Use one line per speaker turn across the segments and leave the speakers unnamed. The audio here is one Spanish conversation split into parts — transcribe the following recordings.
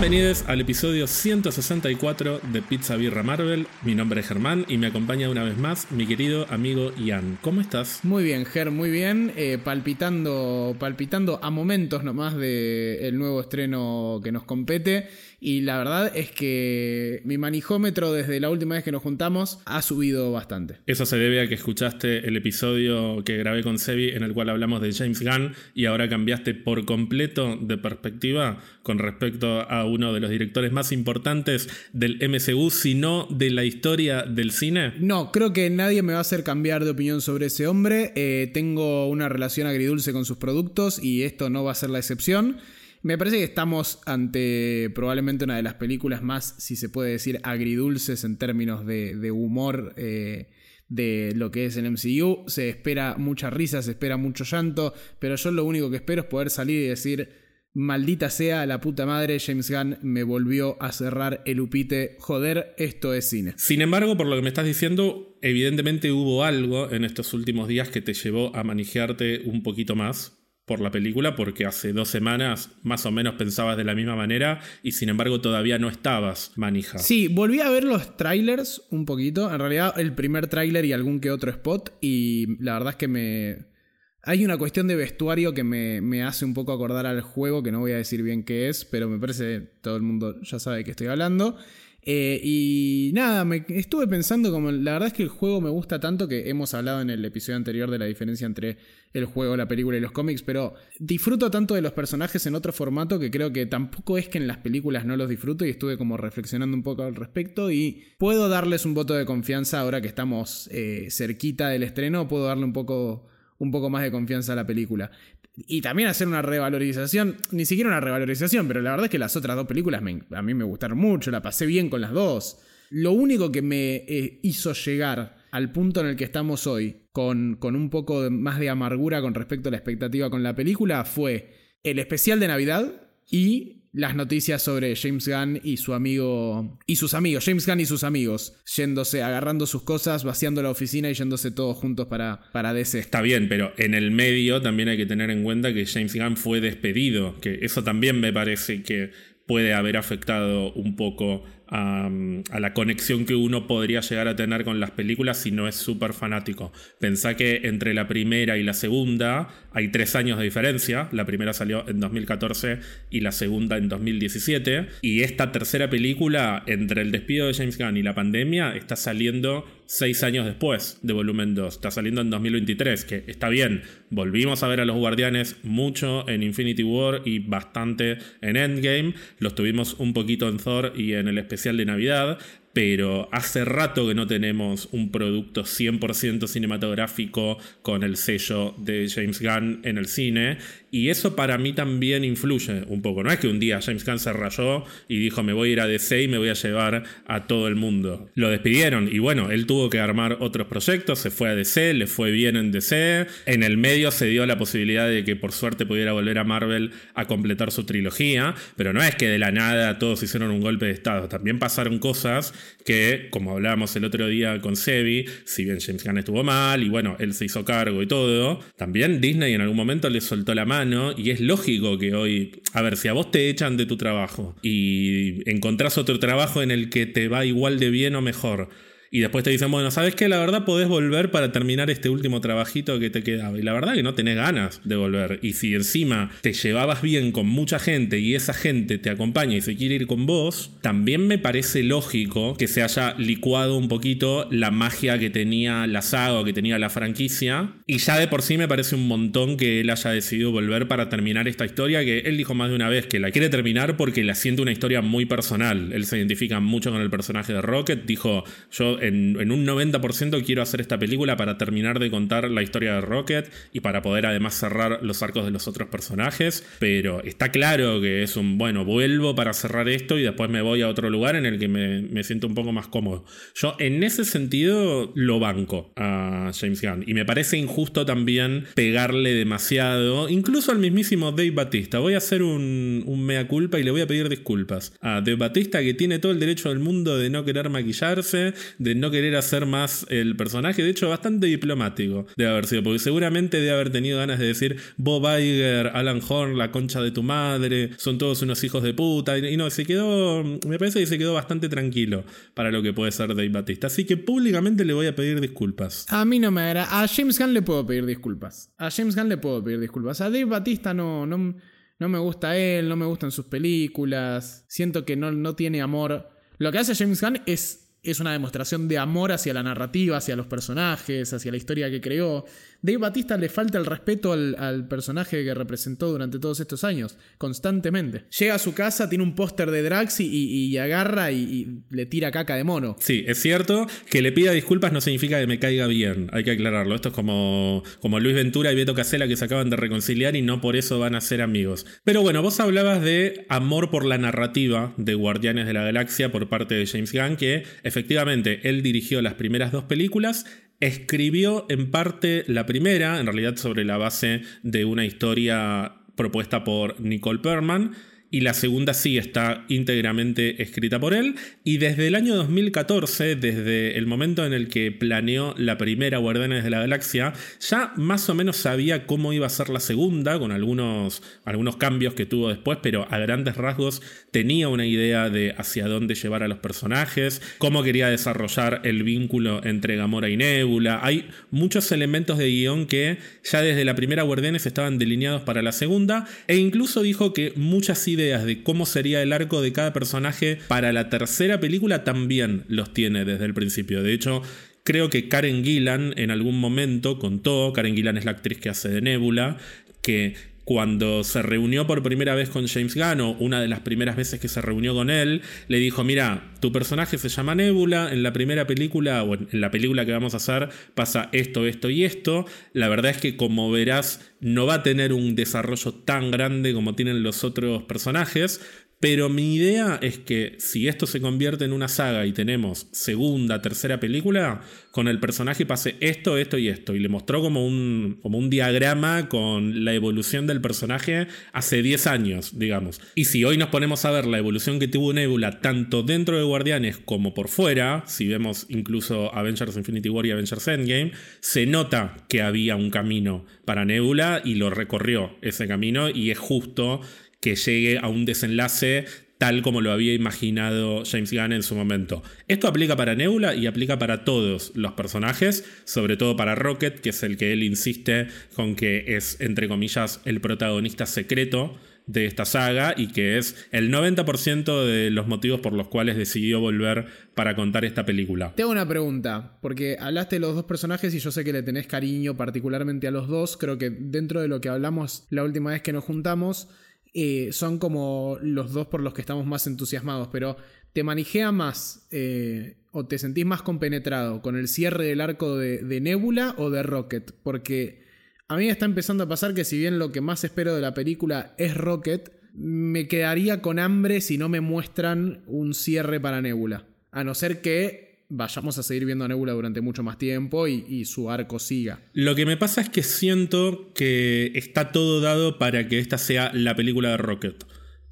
Bienvenidos al episodio 164 de Pizza Birra Marvel. Mi nombre es Germán y me acompaña una vez más mi querido amigo Ian. ¿Cómo estás?
Muy bien, Ger, muy bien. Eh, palpitando, palpitando a momentos nomás del nuevo estreno que nos compete. Y la verdad es que mi manijómetro desde la última vez que nos juntamos ha subido bastante.
Eso se debe a que escuchaste el episodio que grabé con Sebi en el cual hablamos de James Gunn y ahora cambiaste por completo de perspectiva con respecto a uno de los directores más importantes del MCU, sino de la historia del cine.
No, creo que nadie me va a hacer cambiar de opinión sobre ese hombre. Eh, tengo una relación agridulce con sus productos y esto no va a ser la excepción. Me parece que estamos ante probablemente una de las películas más, si se puede decir, agridulces en términos de, humor eh, de lo que es el MCU. Se espera mucha risa, se espera mucho llanto, pero yo lo único que espero es poder salir y decir, maldita sea la puta madre, James Gunn me volvió a cerrar el upite, joder, esto es cine.
Sin embargo, por lo que me estás diciendo, evidentemente hubo algo en estos últimos días que te llevó a manejearte un poquito más por la película porque hace dos semanas más o menos pensabas de la misma manera y sin embargo todavía no estabas manija.
Sí, volví a ver los trailers un poquito, en realidad el primer tráiler y algún que otro spot y la verdad es que me... Hay una cuestión de vestuario que me, me hace un poco acordar al juego, que no voy a decir bien qué es, pero me parece todo el mundo ya sabe de qué estoy hablando. Eh, y nada, me estuve pensando como la verdad es que el juego me gusta tanto que hemos hablado en el episodio anterior de la diferencia entre el juego, la película y los cómics, pero disfruto tanto de los personajes en otro formato que creo que tampoco es que en las películas no los disfruto y estuve como reflexionando un poco al respecto y puedo darles un voto de confianza ahora que estamos eh, cerquita del estreno, puedo darle un poco un poco más de confianza a la película. Y también hacer una revalorización, ni siquiera una revalorización, pero la verdad es que las otras dos películas a mí me gustaron mucho, la pasé bien con las dos. Lo único que me eh, hizo llegar al punto en el que estamos hoy, con, con un poco más de amargura con respecto a la expectativa con la película, fue el especial de Navidad y las noticias sobre James Gunn y su amigo y sus amigos, James Gunn y sus amigos, yéndose, agarrando sus cosas, vaciando la oficina y yéndose todos juntos para, para DC.
Está bien, pero en el medio también hay que tener en cuenta que James Gunn fue despedido, que eso también me parece que puede haber afectado un poco a, la conexión que uno podría llegar a tener con las películas si no es súper fanático. Pensá que entre la primera y la segunda hay tres años de diferencia. La primera salió en 2014 y la segunda en 2017. Y esta tercera película, entre el despido de James Gunn y la pandemia, está saliendo seis años después de Volumen 2. Está saliendo en 2023, que está bien. Volvimos a ver a los Guardianes mucho en Infinity War y bastante en Endgame. Los tuvimos un poquito en Thor y en el especial de Navidad pero hace rato que no tenemos un producto 100% cinematográfico con el sello de James Gunn en el cine. Y eso para mí también influye un poco. No es que un día James Gunn se rayó y dijo me voy a ir a DC y me voy a llevar a todo el mundo. Lo despidieron y bueno, él tuvo que armar otros proyectos, se fue a DC, le fue bien en DC. En el medio se dio la posibilidad de que por suerte pudiera volver a Marvel a completar su trilogía. Pero no es que de la nada todos hicieron un golpe de estado. También pasaron cosas que, como hablábamos el otro día con Sebi, si bien James Gunn estuvo mal y bueno, él se hizo cargo y todo, también Disney en algún momento le soltó la mano y es lógico que hoy, a ver, si a vos te echan de tu trabajo y encontrás otro trabajo en el que te va igual de bien o mejor, y después te dicen, bueno, ¿sabes qué? La verdad podés volver para terminar este último trabajito que te quedaba. Y la verdad que no tenés ganas de volver. Y si encima te llevabas bien con mucha gente y esa gente te acompaña y se quiere ir con vos, también me parece lógico que se haya licuado un poquito la magia que tenía la saga o que tenía la franquicia. Y ya de por sí me parece un montón que él haya decidido volver para terminar esta historia que él dijo más de una vez que la quiere terminar porque la siente una historia muy personal. Él se identifica mucho con el personaje de Rocket. Dijo, yo en, un 90% quiero hacer esta película para terminar de contar la historia de Rocket y para poder además cerrar los arcos de los otros personajes. Pero está claro que es un, bueno, vuelvo para cerrar esto y después me voy a otro lugar en el que me, me siento un poco más cómodo. Yo en ese sentido lo banco a James Gunn. Y me parece injusto también pegarle demasiado, incluso al mismísimo Dave Batista. Voy a hacer un, mea culpa y le voy a pedir disculpas a Dave Batista que tiene todo el derecho del mundo de no querer maquillarse, de no querer hacer más el personaje. De hecho, bastante diplomático de haber sido, porque seguramente de haber tenido ganas de decir Bob Iger, Alan Horn, la concha de tu madre, son todos unos hijos de puta. Y no, se quedó, me parece que se quedó bastante tranquilo para lo que puede ser Dave Batista. Así que públicamente le voy a pedir disculpas.
A mí no me agrada. A James Gunn le puedo pedir disculpas. A James Gunn le puedo pedir disculpas. A Dave Batista no, no, no me gusta él, no me gustan sus películas. Siento que no, no tiene amor. Lo que hace James Gunn es es una demostración de amor hacia la narrativa, hacia los personajes, hacia la historia que creó. Dave Batista le falta el respeto al, personaje que representó durante todos estos años, constantemente. Llega a su casa, tiene un póster de Drax y, agarra y, le tira caca de mono.
Sí, es cierto que le pida disculpas no significa que me caiga bien, hay que aclararlo. Esto es como, como Luis Ventura y Beto Casella que se acaban de reconciliar y no por eso van a ser amigos. Pero bueno, vos hablabas de amor por la narrativa de Guardianes de la Galaxia por parte de James Gunn, que efectivamente él dirigió las primeras dos películas Escribió en parte la primera, en realidad sobre la base de una historia propuesta por Nicole Perman, y la segunda sí está íntegramente escrita por él. Y desde el año 2014, desde el momento en el que planeó la primera Guardianes de la Galaxia, ya más o menos sabía cómo iba a ser la segunda, con algunos, algunos cambios que tuvo después, pero a grandes rasgos tenía una idea de hacia dónde llevar a los personajes, cómo quería desarrollar el vínculo entre Gamora y Nebula. Hay muchos elementos de guion que ya desde la primera Guardianes estaban delineados para la segunda, e incluso dijo que muchas ideas de cómo sería el arco de cada personaje para la tercera película también los tiene desde el principio. De hecho, creo que Karen Gillan en algún momento contó, Karen Gillan es la actriz que hace de Nebula, que cuando se reunió por primera vez con James Gunn, una de las primeras veces que se reunió con él, le dijo, mira, tu personaje se llama Nebula, en la primera película, o en la película que vamos a hacer, pasa esto, esto y esto. La verdad es que como verás, no va a tener un desarrollo tan grande como tienen los otros personajes, pero mi idea es que si esto se convierte en una saga y tenemos segunda, tercera película, con el personaje pase esto, esto y esto. Y le mostró como un, como un diagrama con la evolución del personaje hace 10 años, digamos. Y si hoy nos ponemos a ver la evolución que tuvo Nebula, tanto dentro de Guardianes como por fuera, si vemos incluso Avengers Infinity War y Avengers Endgame, se nota que había un camino para Nebula y lo recorrió ese camino y es justo que llegue a un desenlace tal como lo había imaginado James Gunn en su momento. Esto aplica para Nebula y aplica para todos los personajes, sobre todo para Rocket, que es el que él insiste con que es, entre comillas, el protagonista secreto de esta saga y que es el 90% de los motivos por los cuales decidió volver para contar esta película.
Tengo una pregunta, porque hablaste de los dos personajes y yo sé que le tenés cariño particularmente a los dos, creo que dentro de lo que hablamos la última vez que nos juntamos, eh, son como los dos por los que estamos más entusiasmados, pero ¿te manijea más eh, o te sentís más compenetrado con el cierre del arco de, de, Nebula o de Rocket? Porque a mí me está empezando a pasar que si bien lo que más espero de la película es Rocket, me quedaría con hambre si no me muestran un cierre para Nebula. A no ser que vayamos a seguir viendo a Nebula durante mucho más tiempo y, su arco siga.
Lo que me pasa es que siento que está todo dado para que esta sea la película de Rocket.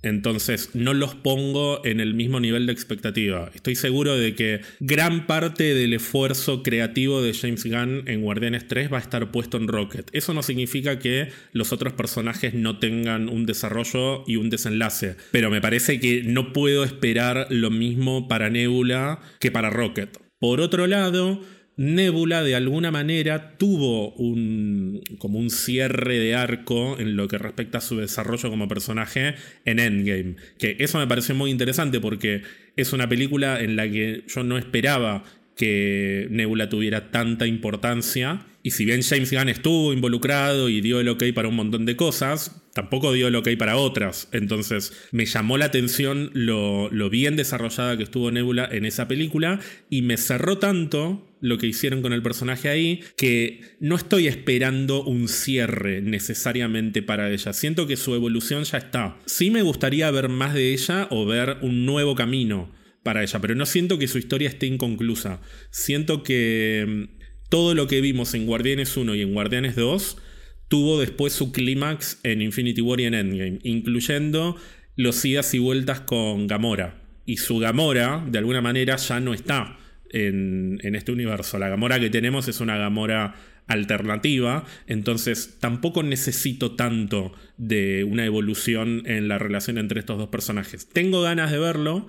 Entonces no los pongo en el mismo nivel de expectativa. Estoy seguro de que gran parte del esfuerzo creativo de James Gunn en Guardianes 3 va a estar puesto en Rocket. Eso no significa que los otros personajes no tengan un desarrollo y un desenlace. Pero me parece que no puedo esperar lo mismo para Nebula que para Rocket. Por otro lado, Nebula de alguna manera tuvo un, como un cierre de arco en lo que respecta a su desarrollo como personaje en Endgame. Que eso me pareció muy interesante porque es una película en la que yo no esperaba que Nebula tuviera tanta importancia. Y si bien James Gunn estuvo involucrado y dio el ok para un montón de cosas, tampoco dio el ok para otras. Entonces me llamó la atención lo, lo bien desarrollada que estuvo Nebula en esa película y me cerró tanto lo que hicieron con el personaje ahí, que no estoy esperando un cierre necesariamente para ella. Siento que su evolución ya está. Sí me gustaría ver más de ella o ver un nuevo camino para ella, pero no siento que su historia esté inconclusa. Siento que mm, todo lo que vimos en Guardianes 1 y en Guardianes 2 tuvo después su clímax en Infinity War y en Endgame, incluyendo los idas y vueltas con Gamora. Y su Gamora, de alguna manera, ya no está en, en este universo. La Gamora que tenemos es una Gamora alternativa, entonces tampoco necesito tanto de una evolución en la relación entre estos dos personajes. Tengo ganas de verlo,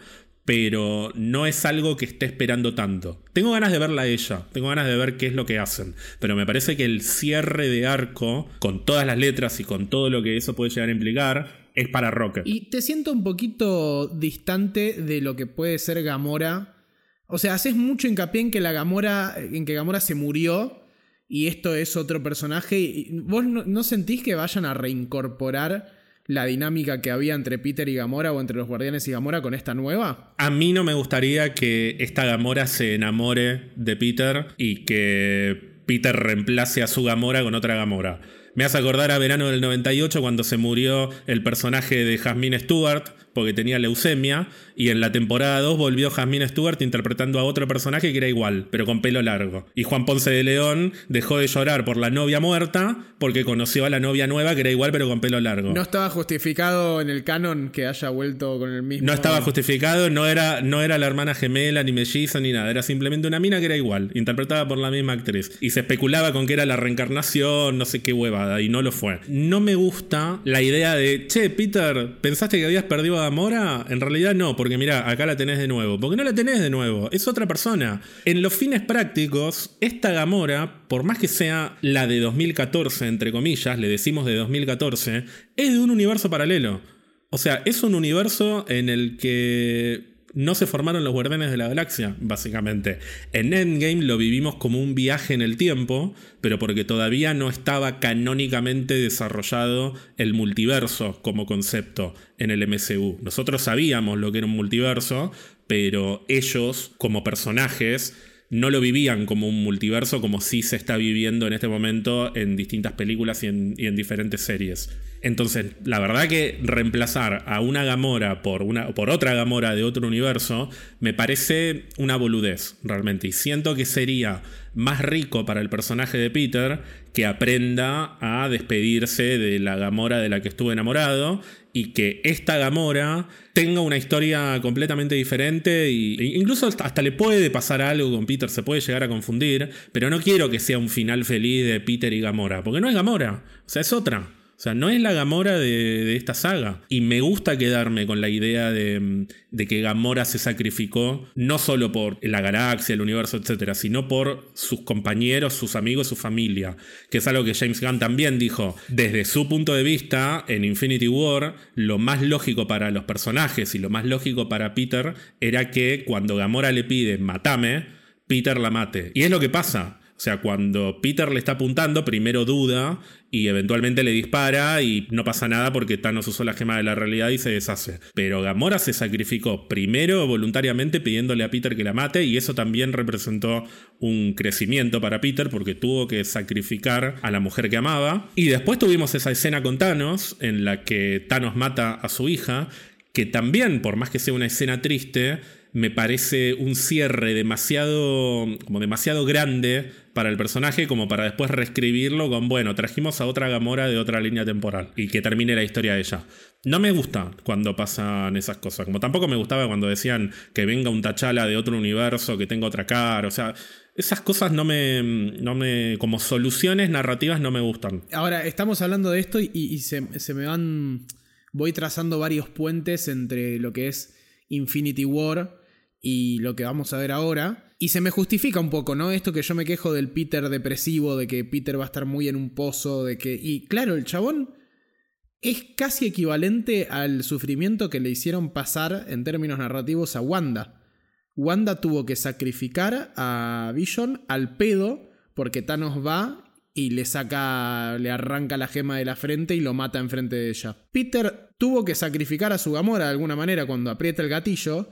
pero no es algo que esté esperando tanto. Tengo ganas de verla a ella, tengo ganas de ver qué es lo que hacen, pero me parece que el cierre de arco, con todas las letras y con todo lo que eso puede llegar a implicar, es para Rocket.
Y te siento un poquito distante de lo que puede ser Gamora. O sea, haces mucho hincapié en que la Gamora, en que Gamora se murió y esto es otro personaje. ¿Vos no, sentís que vayan a reincorporar la dinámica que había entre Peter y Gamora o entre los Guardianes y Gamora con esta nueva?
A mí no me gustaría que esta Gamora se enamore de Peter y que Peter reemplace a su Gamora con otra Gamora. Me hace acordar a verano del 98 cuando se murió el personaje de Jasmine Stewart porque tenía leucemia y en la temporada 2 volvió Jasmine Stewart interpretando a otro personaje que era igual, pero con pelo largo. Y Juan Ponce de León dejó de llorar por la novia muerta porque conoció a la novia nueva que era igual pero con pelo largo.
No estaba justificado en el canon que haya vuelto con el mismo.
No estaba justificado, no era, no era la hermana gemela, ni melliza, ni nada. Era simplemente una mina que era igual, interpretada por la misma actriz. Y se especulaba con que era la reencarnación, no sé qué huevada, y no lo fue. No me gusta la idea de, che, Peter, ¿pensaste que habías perdido a Gamora? En realidad no, porque mira, acá la tenés de nuevo. Porque no la tenés de nuevo, es otra persona. En los fines prácticos, esta Gamora, por más que sea la de 2014, entre comillas, le decimos de 2014, es de un universo paralelo. O sea, es un universo en el que no se formaron los guardianes de la galaxia, básicamente. En Endgame lo vivimos como un viaje en el tiempo, pero porque todavía no estaba canónicamente desarrollado el multiverso como concepto en el MCU. Nosotros sabíamos lo que era un multiverso, pero ellos, como personajes, no lo vivían como un multiverso como sí se está viviendo en este momento en distintas películas y en, diferentes series. Entonces, la verdad que reemplazar a una Gamora por, una, por otra Gamora de otro universo me parece una boludez, realmente. Y siento que sería más rico para el personaje de Peter que aprenda a despedirse de la Gamora de la que estuvo enamorado y que esta Gamora tenga una historia completamente diferente e incluso hasta le puede pasar algo con Peter, se puede llegar a confundir, pero no quiero que sea un final feliz de Peter y Gamora, porque no es Gamora, o sea, es otra. O sea, no es la Gamora de, esta saga. Y me gusta quedarme con la idea de, que Gamora se sacrificó no solo por la galaxia, el universo, etcétera, sino por sus compañeros, sus amigos, su familia. Que es algo que James Gunn también dijo. Desde su punto de vista, en Infinity War, lo más lógico para los personajes y lo más lógico para Peter era que cuando Gamora le pide matame, Peter la mate. Y es lo que pasa. O sea, cuando Peter le está apuntando, primero duda y eventualmente le dispara y no pasa nada porque Thanos usó la gema de la realidad y se deshace. Pero Gamora se sacrificó primero voluntariamente pidiéndole a Peter que la mate y eso también representó un crecimiento para Peter porque tuvo que sacrificar a la mujer que amaba. Y después tuvimos esa escena con Thanos en la que Thanos mata a su hija, que también, por más que sea una escena triste, me parece un cierre demasiado, como demasiado grande para el personaje como para después reescribirlo con, bueno, trajimos a otra Gamora de otra línea temporal y que termine la historia de ella. No me gusta cuando pasan esas cosas, como tampoco me gustaba cuando decían que venga un Tachala de otro universo, que tenga otra cara, o sea, esas cosas no me, no me como soluciones narrativas no me gustan.
Ahora, estamos hablando de esto y, se, se me van, voy trazando varios puentes entre lo que es Infinity War y lo que vamos a ver ahora. Y se me justifica un poco, ¿no? Esto que yo me quejo del Peter depresivo, de que Peter va a estar muy en un pozo, de que... Y claro, el chabón es casi equivalente al sufrimiento que le hicieron pasar en términos narrativos a Wanda. Wanda tuvo que sacrificar a Vision al pedo porque Thanos va y le saca, le arranca la gema de la frente y lo mata enfrente de ella. Peter tuvo que sacrificar a su Gamora de alguna manera cuando aprieta el gatillo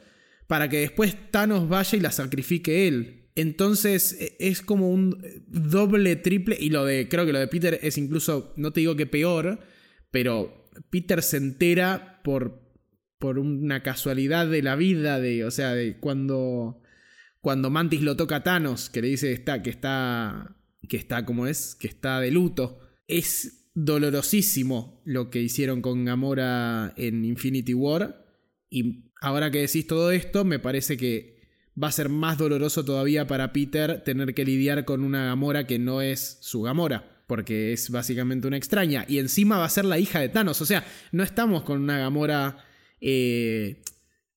para que después Thanos vaya y la sacrifique él. Entonces e, es como un doble, triple. Y lo de. Creo que lo de Peter es incluso. No te digo que peor. Pero Peter se entera por. por una casualidad de la vida. De. O sea, de cuando. Cuando Mantis lo toca a Thanos. Que le dice está, que está. Que está como es. Que está de luto. Es dolorosísimo lo que hicieron con Gamora en Infinity War. Y ahora que decís todo esto, me parece que va a ser más doloroso todavía para Peter tener que lidiar con una Gamora que no es su Gamora. Porque es básicamente una extraña. Y encima va a ser la hija de Thanos. O sea, no estamos con una Gamora eh,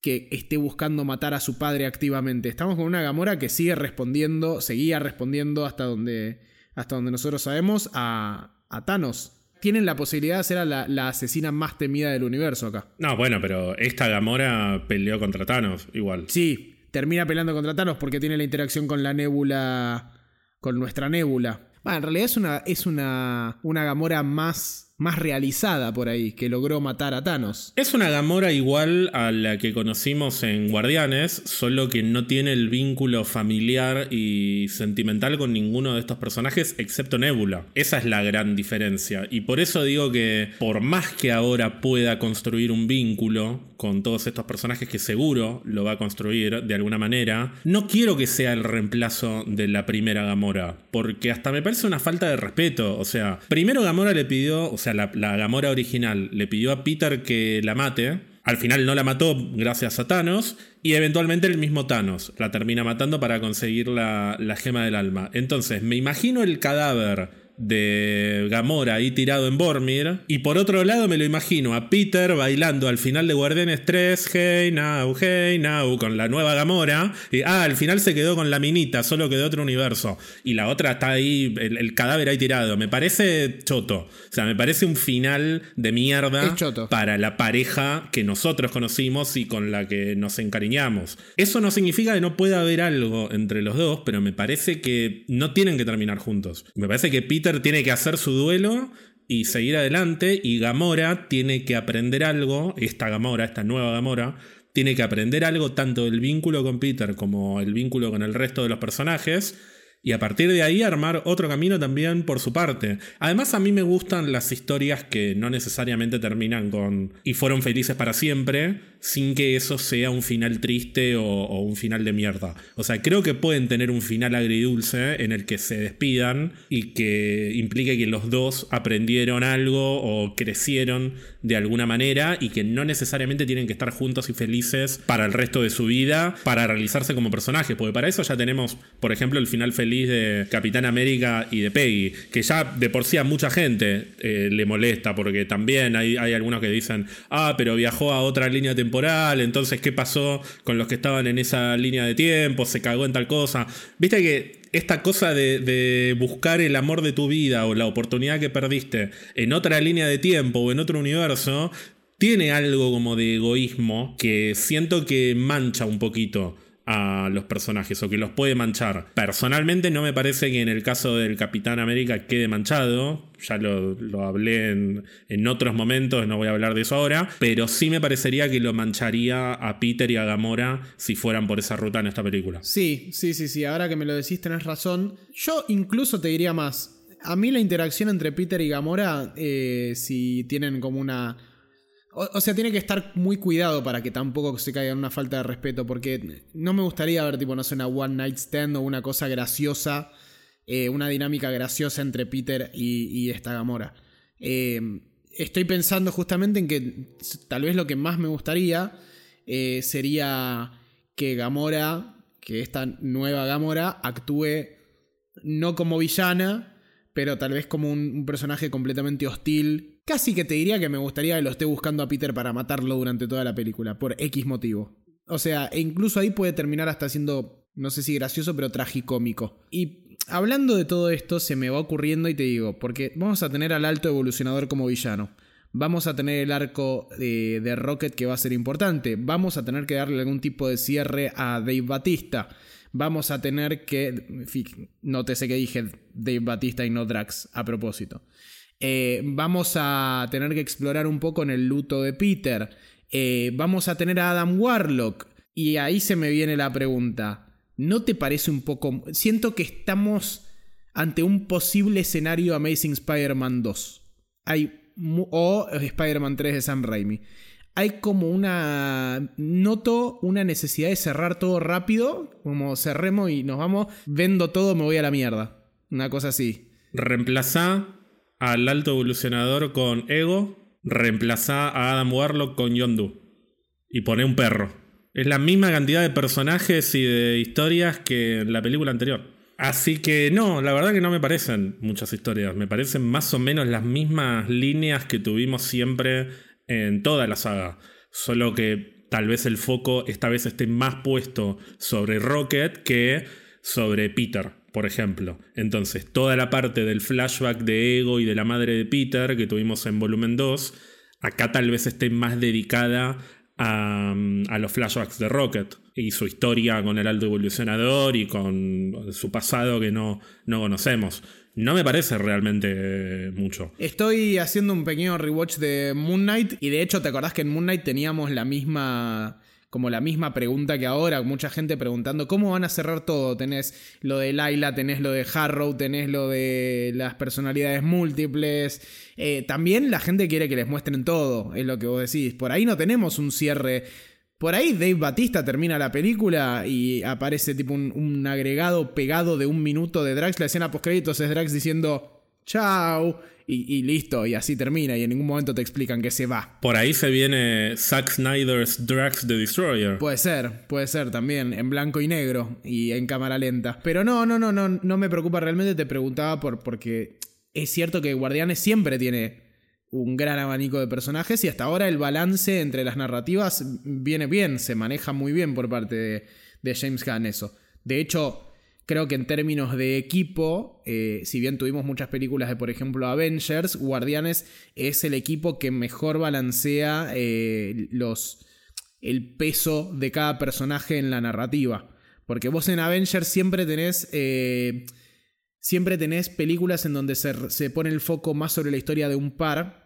que esté buscando matar a su padre activamente. Estamos con una Gamora que sigue respondiendo, seguía respondiendo hasta donde, hasta donde nosotros sabemos a, a Thanos tienen la posibilidad de ser la, la, asesina más temida del universo acá.
No, bueno, pero esta Gamora peleó contra Thanos igual.
Sí, termina peleando contra Thanos porque tiene la interacción con la nébula, con nuestra nébula. Bueno, en realidad es una, es una, una Gamora más más realizada por ahí, que logró matar a Thanos.
Es una Gamora igual a la que conocimos en Guardianes, solo que no tiene el vínculo familiar y sentimental con ninguno de estos personajes excepto Nebula. Esa es la gran diferencia. Y por eso digo que por más que ahora pueda construir un vínculo con todos estos personajes que seguro lo va a construir de alguna manera, no quiero que sea el reemplazo de la primera Gamora, porque hasta me parece una falta de respeto. O sea, primero Gamora le pidió, o sea, la, Gamora original le pidió a Peter que la mate. Al final no la mató gracias a Thanos. Y eventualmente el mismo Thanos la termina matando para conseguir la, la gema del alma. Entonces, me imagino el cadáver de Gamora ahí tirado en Bormir. Y por otro lado me lo imagino a Peter bailando al final de Guardianes 3, Hey Now, Hey Now, con la nueva Gamora. Y ah, al final se quedó con la minita, solo quedó otro universo. Y la otra está ahí, el, cadáver ahí tirado. Me parece choto. O sea, me parece un final de mierda para la pareja que nosotros conocimos y con la que nos encariñamos. Eso no significa que no pueda haber algo entre los dos, pero me parece que no tienen que terminar juntos. Me parece que Peter tiene que hacer su duelo y seguir adelante y Gamora tiene que aprender algo, esta Gamora, esta nueva Gamora, tiene que aprender algo tanto del vínculo con Peter como el vínculo con el resto de los personajes y a partir de ahí armar otro camino también por su parte. Además a mí me gustan las historias que no necesariamente terminan con y fueron felices para siempre, sin que eso sea un final triste o, un final de mierda. O sea, creo que pueden tener un final agridulce en el que se despidan y que implique que los dos aprendieron algo o crecieron de alguna manera y que no necesariamente tienen que estar juntos y felices para el resto de su vida, para realizarse como personajes, porque para eso ya tenemos, por ejemplo, el final feliz de Capitán América y de Peggy, que ya de por sí a mucha gente eh, le molesta, porque también hay, algunos que dicen, ah, pero viajó a otra línea temporal entonces qué pasó con los que estaban en esa línea de tiempo, se cagó en tal cosa. Viste que esta cosa de, buscar el amor de tu vida o la oportunidad que perdiste en otra línea de tiempo o en otro universo, tiene algo como de egoísmo que siento que mancha un poquito a los personajes o que los puede manchar. Personalmente no me parece que en el caso del Capitán América quede manchado, ya lo, hablé en, en, otros momentos, no voy a hablar de eso ahora, pero sí me parecería que lo mancharía a Peter y a Gamora si fueran por esa ruta en esta película.
Sí, sí, sí, sí, ahora que me lo decís tenés razón. Yo incluso te diría más. A mí la interacción entre Peter y Gamora, eh, si tienen como una o, sea, tiene que estar muy cuidado para que tampoco se caiga en una falta de respeto, porque no me gustaría ver, tipo, no sé, una one night stand o una cosa graciosa, eh, una dinámica graciosa entre Peter y, esta Gamora. Eh, estoy pensando justamente en que tal vez lo que más me gustaría eh, sería que Gamora, que esta nueva Gamora, actúe no como villana, pero tal vez como un personaje completamente hostil Casi que te diría que me gustaría que lo esté buscando a Peter para matarlo durante toda la película, por X motivo. O sea, e incluso ahí puede terminar hasta siendo, no sé si gracioso, pero tragicómico. Y hablando de todo esto, se me va ocurriendo y te digo, porque vamos a tener al alto evolucionador como villano. Vamos a tener el arco de, de Rocket que va a ser importante. Vamos a tener que darle algún tipo de cierre a Dave Batista vamos a tener que. Nótese que dije Dave Batista y no Drax a propósito. Eh, vamos a tener que explorar un poco en el luto de Peter. Eh, vamos a tener a Adam Warlock. Y ahí se me viene la pregunta. ¿No te parece un poco... Siento que estamos ante un posible escenario Amazing Spider-Man 2. Hay... O Spider-Man 3 de Sam Raimi. Hay como una... Noto una necesidad de cerrar todo rápido. Como cerremos y nos vamos. Vendo todo, me voy a la mierda. Una cosa así.
Reemplaza al alto evolucionador con Ego, reemplazá a Adam Warlock con Yondu. Y pone un perro. Es la misma cantidad de personajes y de historias que en la película anterior. Así que no, la verdad que no me parecen muchas historias. Me parecen más o menos las mismas líneas que tuvimos siempre en toda la saga. Solo que tal vez el foco esta vez esté más puesto sobre Rocket que sobre Peter, por ejemplo. Entonces, toda la parte del flashback de Ego y de la madre de Peter que tuvimos en volumen 2, acá tal vez esté más dedicada a, los flashbacks de Rocket y su historia con el alto evolucionador y con su pasado que no, no conocemos. No me parece realmente mucho.
Estoy haciendo un pequeño rewatch de Moon Knight y de hecho te acordás que en Moon Knight teníamos la misma como la misma pregunta que ahora, mucha gente preguntando cómo van a cerrar todo. Tenés lo de Laila, tenés lo de Harrow, tenés lo de las personalidades múltiples. Eh, también la gente quiere que les muestren todo, es lo que vos decís. Por ahí no tenemos un cierre. Por ahí Dave Batista termina la película y aparece tipo un, un agregado pegado de un minuto de Drax. La escena post créditos es Drax diciendo chao y, listo, y así termina, y en ningún momento te explican que se va.
Por ahí se viene Zack Snyder's Drax the Destroyer.
Puede ser, puede ser también, en blanco y negro y en cámara lenta. Pero no, no, no, no, no me preocupa realmente, te preguntaba por, porque es cierto que Guardianes siempre tiene un gran abanico de personajes y hasta ahora el balance entre las narrativas viene bien, se maneja muy bien por parte de, James Gunn eso. De hecho, Creo que en términos de equipo, eh, si bien tuvimos muchas películas de, por ejemplo, Avengers, Guardianes es el equipo que mejor balancea eh, los, el peso de cada personaje en la narrativa. Porque vos en Avengers siempre tenés... Eh, siempre tenés películas en donde se, se pone el foco más sobre la historia de un par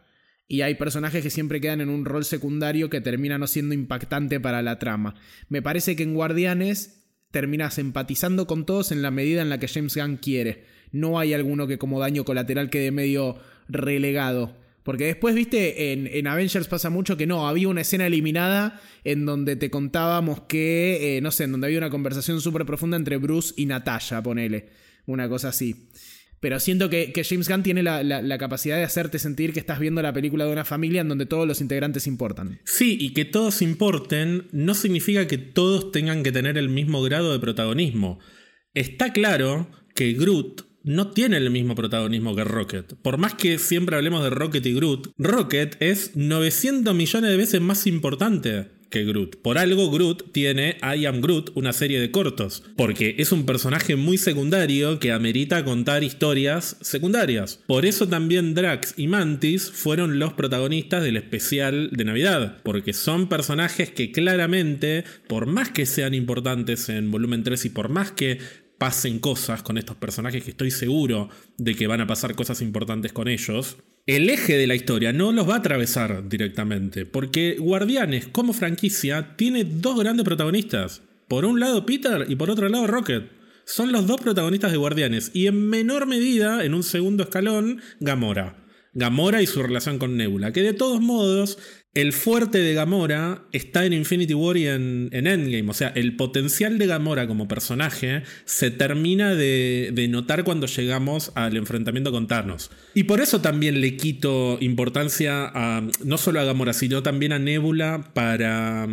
y hay personajes que siempre quedan en un rol secundario que termina no siendo impactante para la trama. Me parece que en Guardianes terminas empatizando con todos en la medida en la que James Gunn quiere. No hay alguno que como daño colateral quede medio relegado. Porque después, viste, en, Avengers pasa mucho que no, había una escena eliminada en donde te contábamos que, eh, no sé, en donde había una conversación súper profunda entre Bruce y Natasha, ponele. Una cosa así. Pero siento que, James Gunn tiene la, capacidad de hacerte sentir que estás viendo la película de una familia en donde todos los integrantes importan.
Sí, y que todos importen no significa que todos tengan que tener el mismo grado de protagonismo. Está claro que Groot no tiene el mismo protagonismo que Rocket. Por más que siempre hablemos de Rocket y Groot, Rocket es 900 millones de veces más importante que Groot. Por algo Groot tiene I Am Groot, una serie de cortos, porque es un personaje muy secundario que amerita contar historias secundarias. Por eso también Drax y Mantis fueron los protagonistas del especial de Navidad, porque son personajes que claramente, por más que sean importantes en volumen 3 y por más que pasen cosas con estos personajes que estoy seguro de que van a pasar cosas importantes con ellos, el eje de la historia no los va a atravesar directamente, porque Guardianes como franquicia tiene dos grandes protagonistas. Por un lado Peter y por otro lado Rocket. Son los dos protagonistas de Guardianes y en menor medida, en un segundo escalón, Gamora. Gamora y su relación con Nebula, que de todos modos el fuerte de Gamora está en Infinity War y en, Endgame. O sea, el potencial de Gamora como personaje se termina de, notar cuando llegamos al enfrentamiento con Thanos. Y por eso también le quito importancia a, no solo a Gamora, sino también a Nebula para,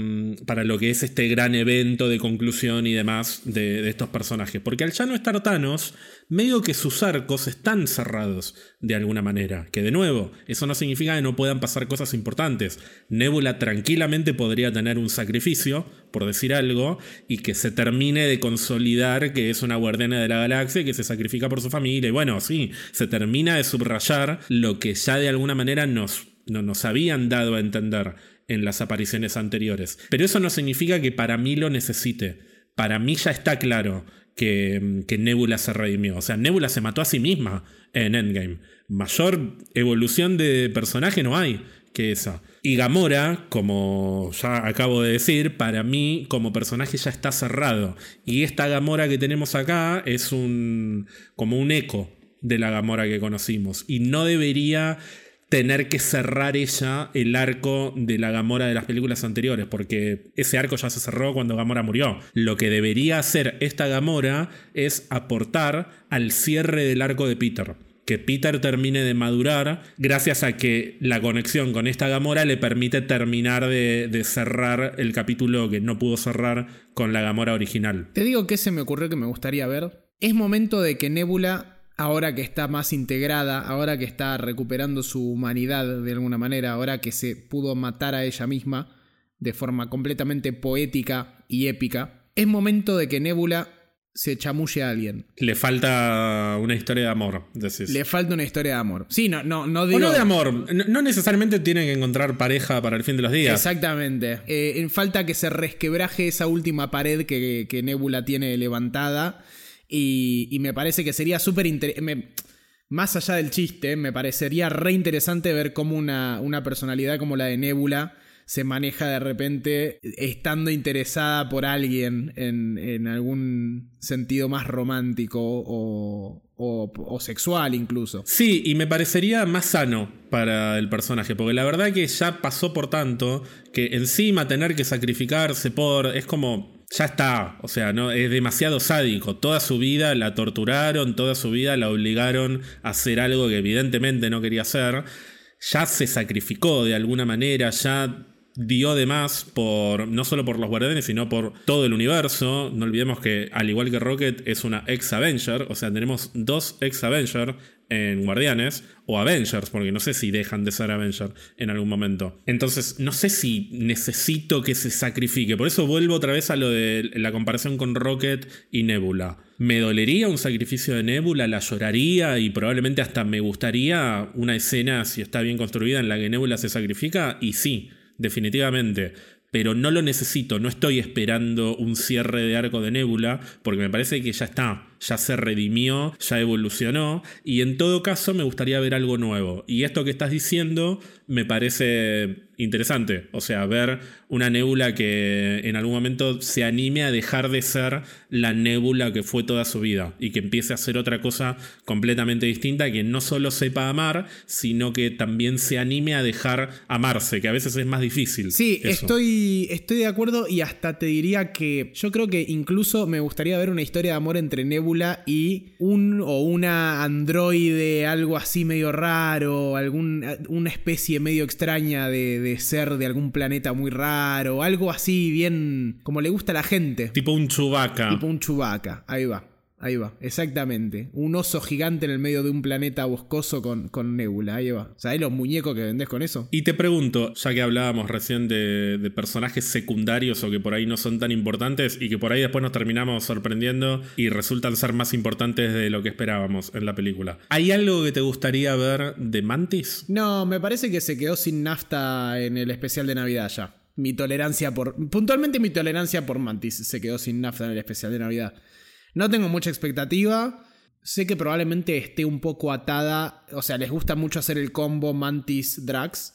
para lo que es este gran evento de conclusión y demás de, de estos personajes. Porque al ya no estar Thanos, medio que sus arcos están cerrados de alguna manera. Que de nuevo, eso no significa que no puedan pasar cosas importantes. Nebula tranquilamente podría tener un sacrificio, por decir algo, y que se termine de consolidar que es una guardiana de la galaxia y que se sacrifica por su familia. Y bueno, sí, se termina de subrayar lo que ya de alguna manera nos, nos habían dado a entender en las apariciones anteriores. Pero eso no significa que para mí lo necesite. Para mí ya está claro que, Nebula se redimió. O sea, Nebula se mató a sí misma en Endgame. Mayor evolución de personaje no hay que esa. Y Gamora, como ya acabo de decir, para mí como personaje ya está cerrado. Y esta Gamora que tenemos acá es un como un eco de la Gamora que conocimos. Y no debería tener que cerrar ella el arco de la Gamora de las películas anteriores, porque ese arco ya se cerró cuando Gamora murió. Lo que debería hacer esta Gamora es aportar al cierre del arco de Peter. que Peter termine de madurar gracias a que la conexión con esta Gamora le permite terminar de, de, cerrar el capítulo que no pudo cerrar con la Gamora original.
Te digo que se me ocurrió que me gustaría ver. Es momento de que Nebula, ahora que está más integrada, ahora que está recuperando su humanidad de alguna manera, ahora que se pudo matar a ella misma de forma completamente poética y épica, es momento de que Nebula se chamulle a alguien.
Le falta una historia de amor, decís.
Le falta una historia de amor. Sí, no, no, no digo.
O no de amor. No, necesariamente tienen que encontrar pareja para el fin de los días.
Exactamente. Eh, falta que se resquebraje esa última pared que, que Nebula tiene levantada. Y, me parece que sería súper interesante. Más allá del chiste, me parecería re interesante ver cómo una, una personalidad como la de Nebula se maneja de repente estando interesada por alguien en, algún sentido más romántico o, o, sexual incluso.
Sí, y me parecería más sano para el personaje, porque la verdad que ya pasó por tanto que encima tener que sacrificarse por... es como... Ya está, o sea, no es demasiado sádico. Toda su vida la torturaron, toda su vida la obligaron a hacer algo que evidentemente no quería hacer. Ya se sacrificó de alguna manera, ya dio de más por no solo por los guardianes, sino por todo el universo. No olvidemos que, al igual que Rocket, es una ex Avenger. O sea, tenemos dos ex Avenger en Guardianes o Avengers, porque no sé si dejan de ser Avengers en algún momento. Entonces, no sé si necesito que se sacrifique. Por eso vuelvo otra vez a lo de la comparación con Rocket y Nebula. Me dolería un sacrificio de Nebula, la lloraría y probablemente hasta me gustaría una escena, si está bien construida, en la que Nebula se sacrifica. Y sí, definitivamente. Pero no lo necesito, no estoy esperando un cierre de arco de Nebula, porque me parece que ya está, ya se redimió, ya evolucionó, y en todo caso me gustaría ver algo nuevo. Y esto que estás diciendo me parece interesante, o sea, ver una Nebula que en algún momento se anime a dejar de ser la Nebula que fue toda su vida, y que empiece a hacer otra cosa completamente distinta, que no solo sepa amar, sino que también se anime a dejar amarse, que a veces es más difícil.
Sí, estoy, estoy de acuerdo y hasta te diría que yo creo que incluso me gustaría ver una historia de amor entre Nebula y un o una androide, algo así medio raro, algún, una especie medio extraña de, de ser de algún planeta muy raro, algo así bien como le gusta a la gente.
Tipo un chubaca.
Tipo un chubaca, ahí va. Ahí va, exactamente. Un oso gigante en el medio de un planeta boscoso con, con nebula. Ahí va. ¿Sabes los muñecos que vendés con eso?
Y te pregunto, ya que hablábamos recién de, personajes secundarios o que por ahí no son tan importantes y que por ahí después nos terminamos sorprendiendo y resultan ser más importantes de lo que esperábamos en la película. ¿Hay algo que te gustaría ver de Mantis?
No, me parece que se quedó sin nafta en el especial de Navidad ya. Mi tolerancia por. Puntualmente mi tolerancia por Mantis se quedó sin nafta en el especial de Navidad. No tengo mucha expectativa. Sé que probablemente esté un poco atada. O sea, les gusta mucho hacer el combo Mantis-Drax.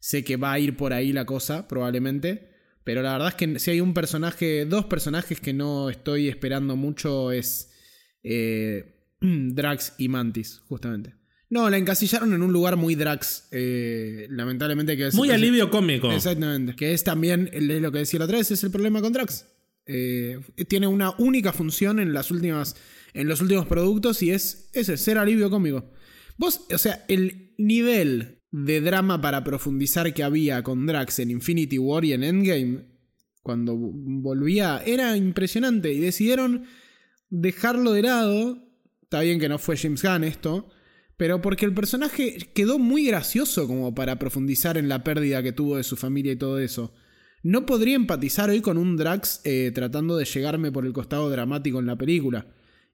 Sé que va a ir por ahí la cosa, probablemente. Pero la verdad es que si hay un personaje, dos personajes que no estoy esperando mucho es eh, Drax y Mantis, justamente. No, la encasillaron en un lugar muy Drax, eh, lamentablemente que es...
Muy alivio cómico.
Exactamente, que es también, es lo que decía la otra vez, es el problema con Drax. Eh, tiene una única función en, las últimas, en los últimos productos y es ese, ser alivio cómico. Vos, o sea, el nivel de drama para profundizar que había con Drax en Infinity War y en Endgame, cuando volvía, era impresionante y decidieron dejarlo de lado. Está bien que no fue James Gunn esto, pero porque el personaje quedó muy gracioso como para profundizar en la pérdida que tuvo de su familia y todo eso. No podría empatizar hoy con un Drax eh, tratando de llegarme por el costado dramático en la película.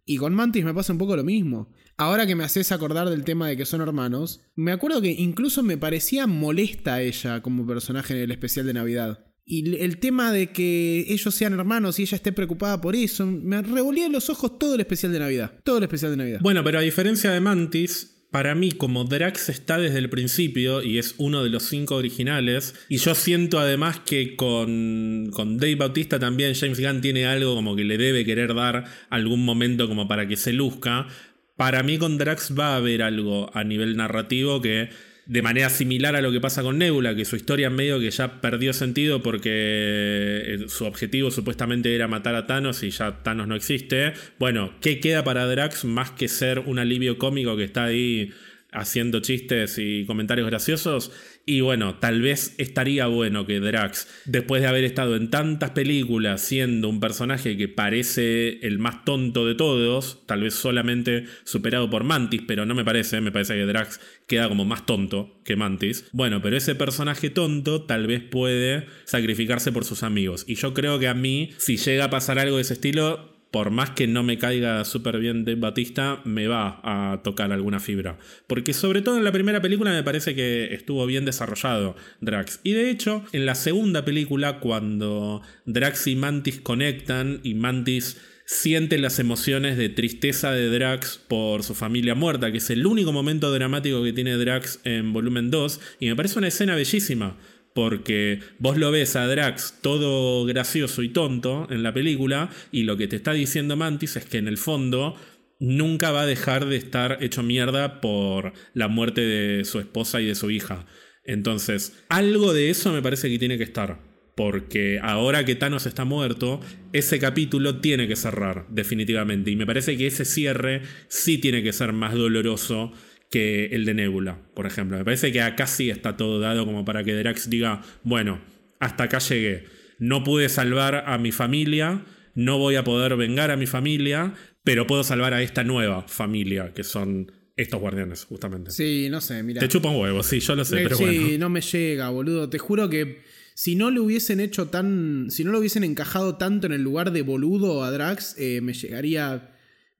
Y con Mantis me pasa un poco lo mismo. Ahora que me haces acordar del tema de que son hermanos, me acuerdo que incluso me parecía molesta ella como personaje en el especial de Navidad. Y el tema de que ellos sean hermanos y ella esté preocupada por eso, me revolía en los ojos todo el especial de Navidad. Todo el especial de Navidad.
Bueno, pero a diferencia de Mantis, para mí, como Drax está desde el principio y es uno de los cinco originales, y yo siento además que con, con Dave Bautista también James Gunn tiene algo como que le debe querer dar algún momento como para que se luzca. Para mí con Drax va a haber algo a nivel narrativo que de manera similar a lo que pasa con Nebula, que su historia en medio que ya perdió sentido porque eh, su objetivo supuestamente era matar a Thanos y ya Thanos no existe. Bueno, ¿qué queda para Drax más que ser un alivio cómico que está ahí haciendo chistes y comentarios graciosos. Y bueno, tal vez estaría bueno que Drax, después de haber estado en tantas películas siendo un personaje que parece el más tonto de todos, tal vez solamente superado por Mantis, pero no me parece, me parece que Drax queda como más tonto que Mantis. Bueno, pero ese personaje tonto tal vez puede sacrificarse por sus amigos. Y yo creo que a mí, si llega a pasar algo de ese estilo, por más que no me caiga súper bien de Batista, me va a tocar alguna fibra. Porque sobre todo en la primera película me parece que estuvo bien desarrollado Drax. Y de hecho, en la segunda película, cuando Drax y Mantis conectan y Mantis siente las emociones de tristeza de Drax por su familia muerta, que es el único momento dramático que tiene Drax en volumen 2, y me parece una escena bellísima porque vos lo ves a Drax todo gracioso y tonto en la película y lo que te está diciendo Mantis es que en el fondo nunca va a dejar de estar hecho mierda por la muerte de su esposa y de su hija. Entonces, algo de eso me parece que tiene que estar. Porque ahora que Thanos está muerto, ese capítulo tiene que cerrar, definitivamente. Y me parece que ese cierre sí tiene que ser más doloroso que el de Nebula, por ejemplo. Me parece que acá sí está todo dado como para que Drax diga, bueno, hasta acá llegué. No pude salvar a mi familia, no voy a poder vengar a mi familia, pero puedo salvar a esta nueva familia, que son estos guardianes, justamente.
Sí, no sé, mira.
Te chupa un huevo, sí, yo lo sé, pero
sí, no me llega, boludo. Te juro que si no le hubiesen hecho tan. Si no lo hubiesen encajado tanto en el lugar de boludo a Drax, eh, me llegaría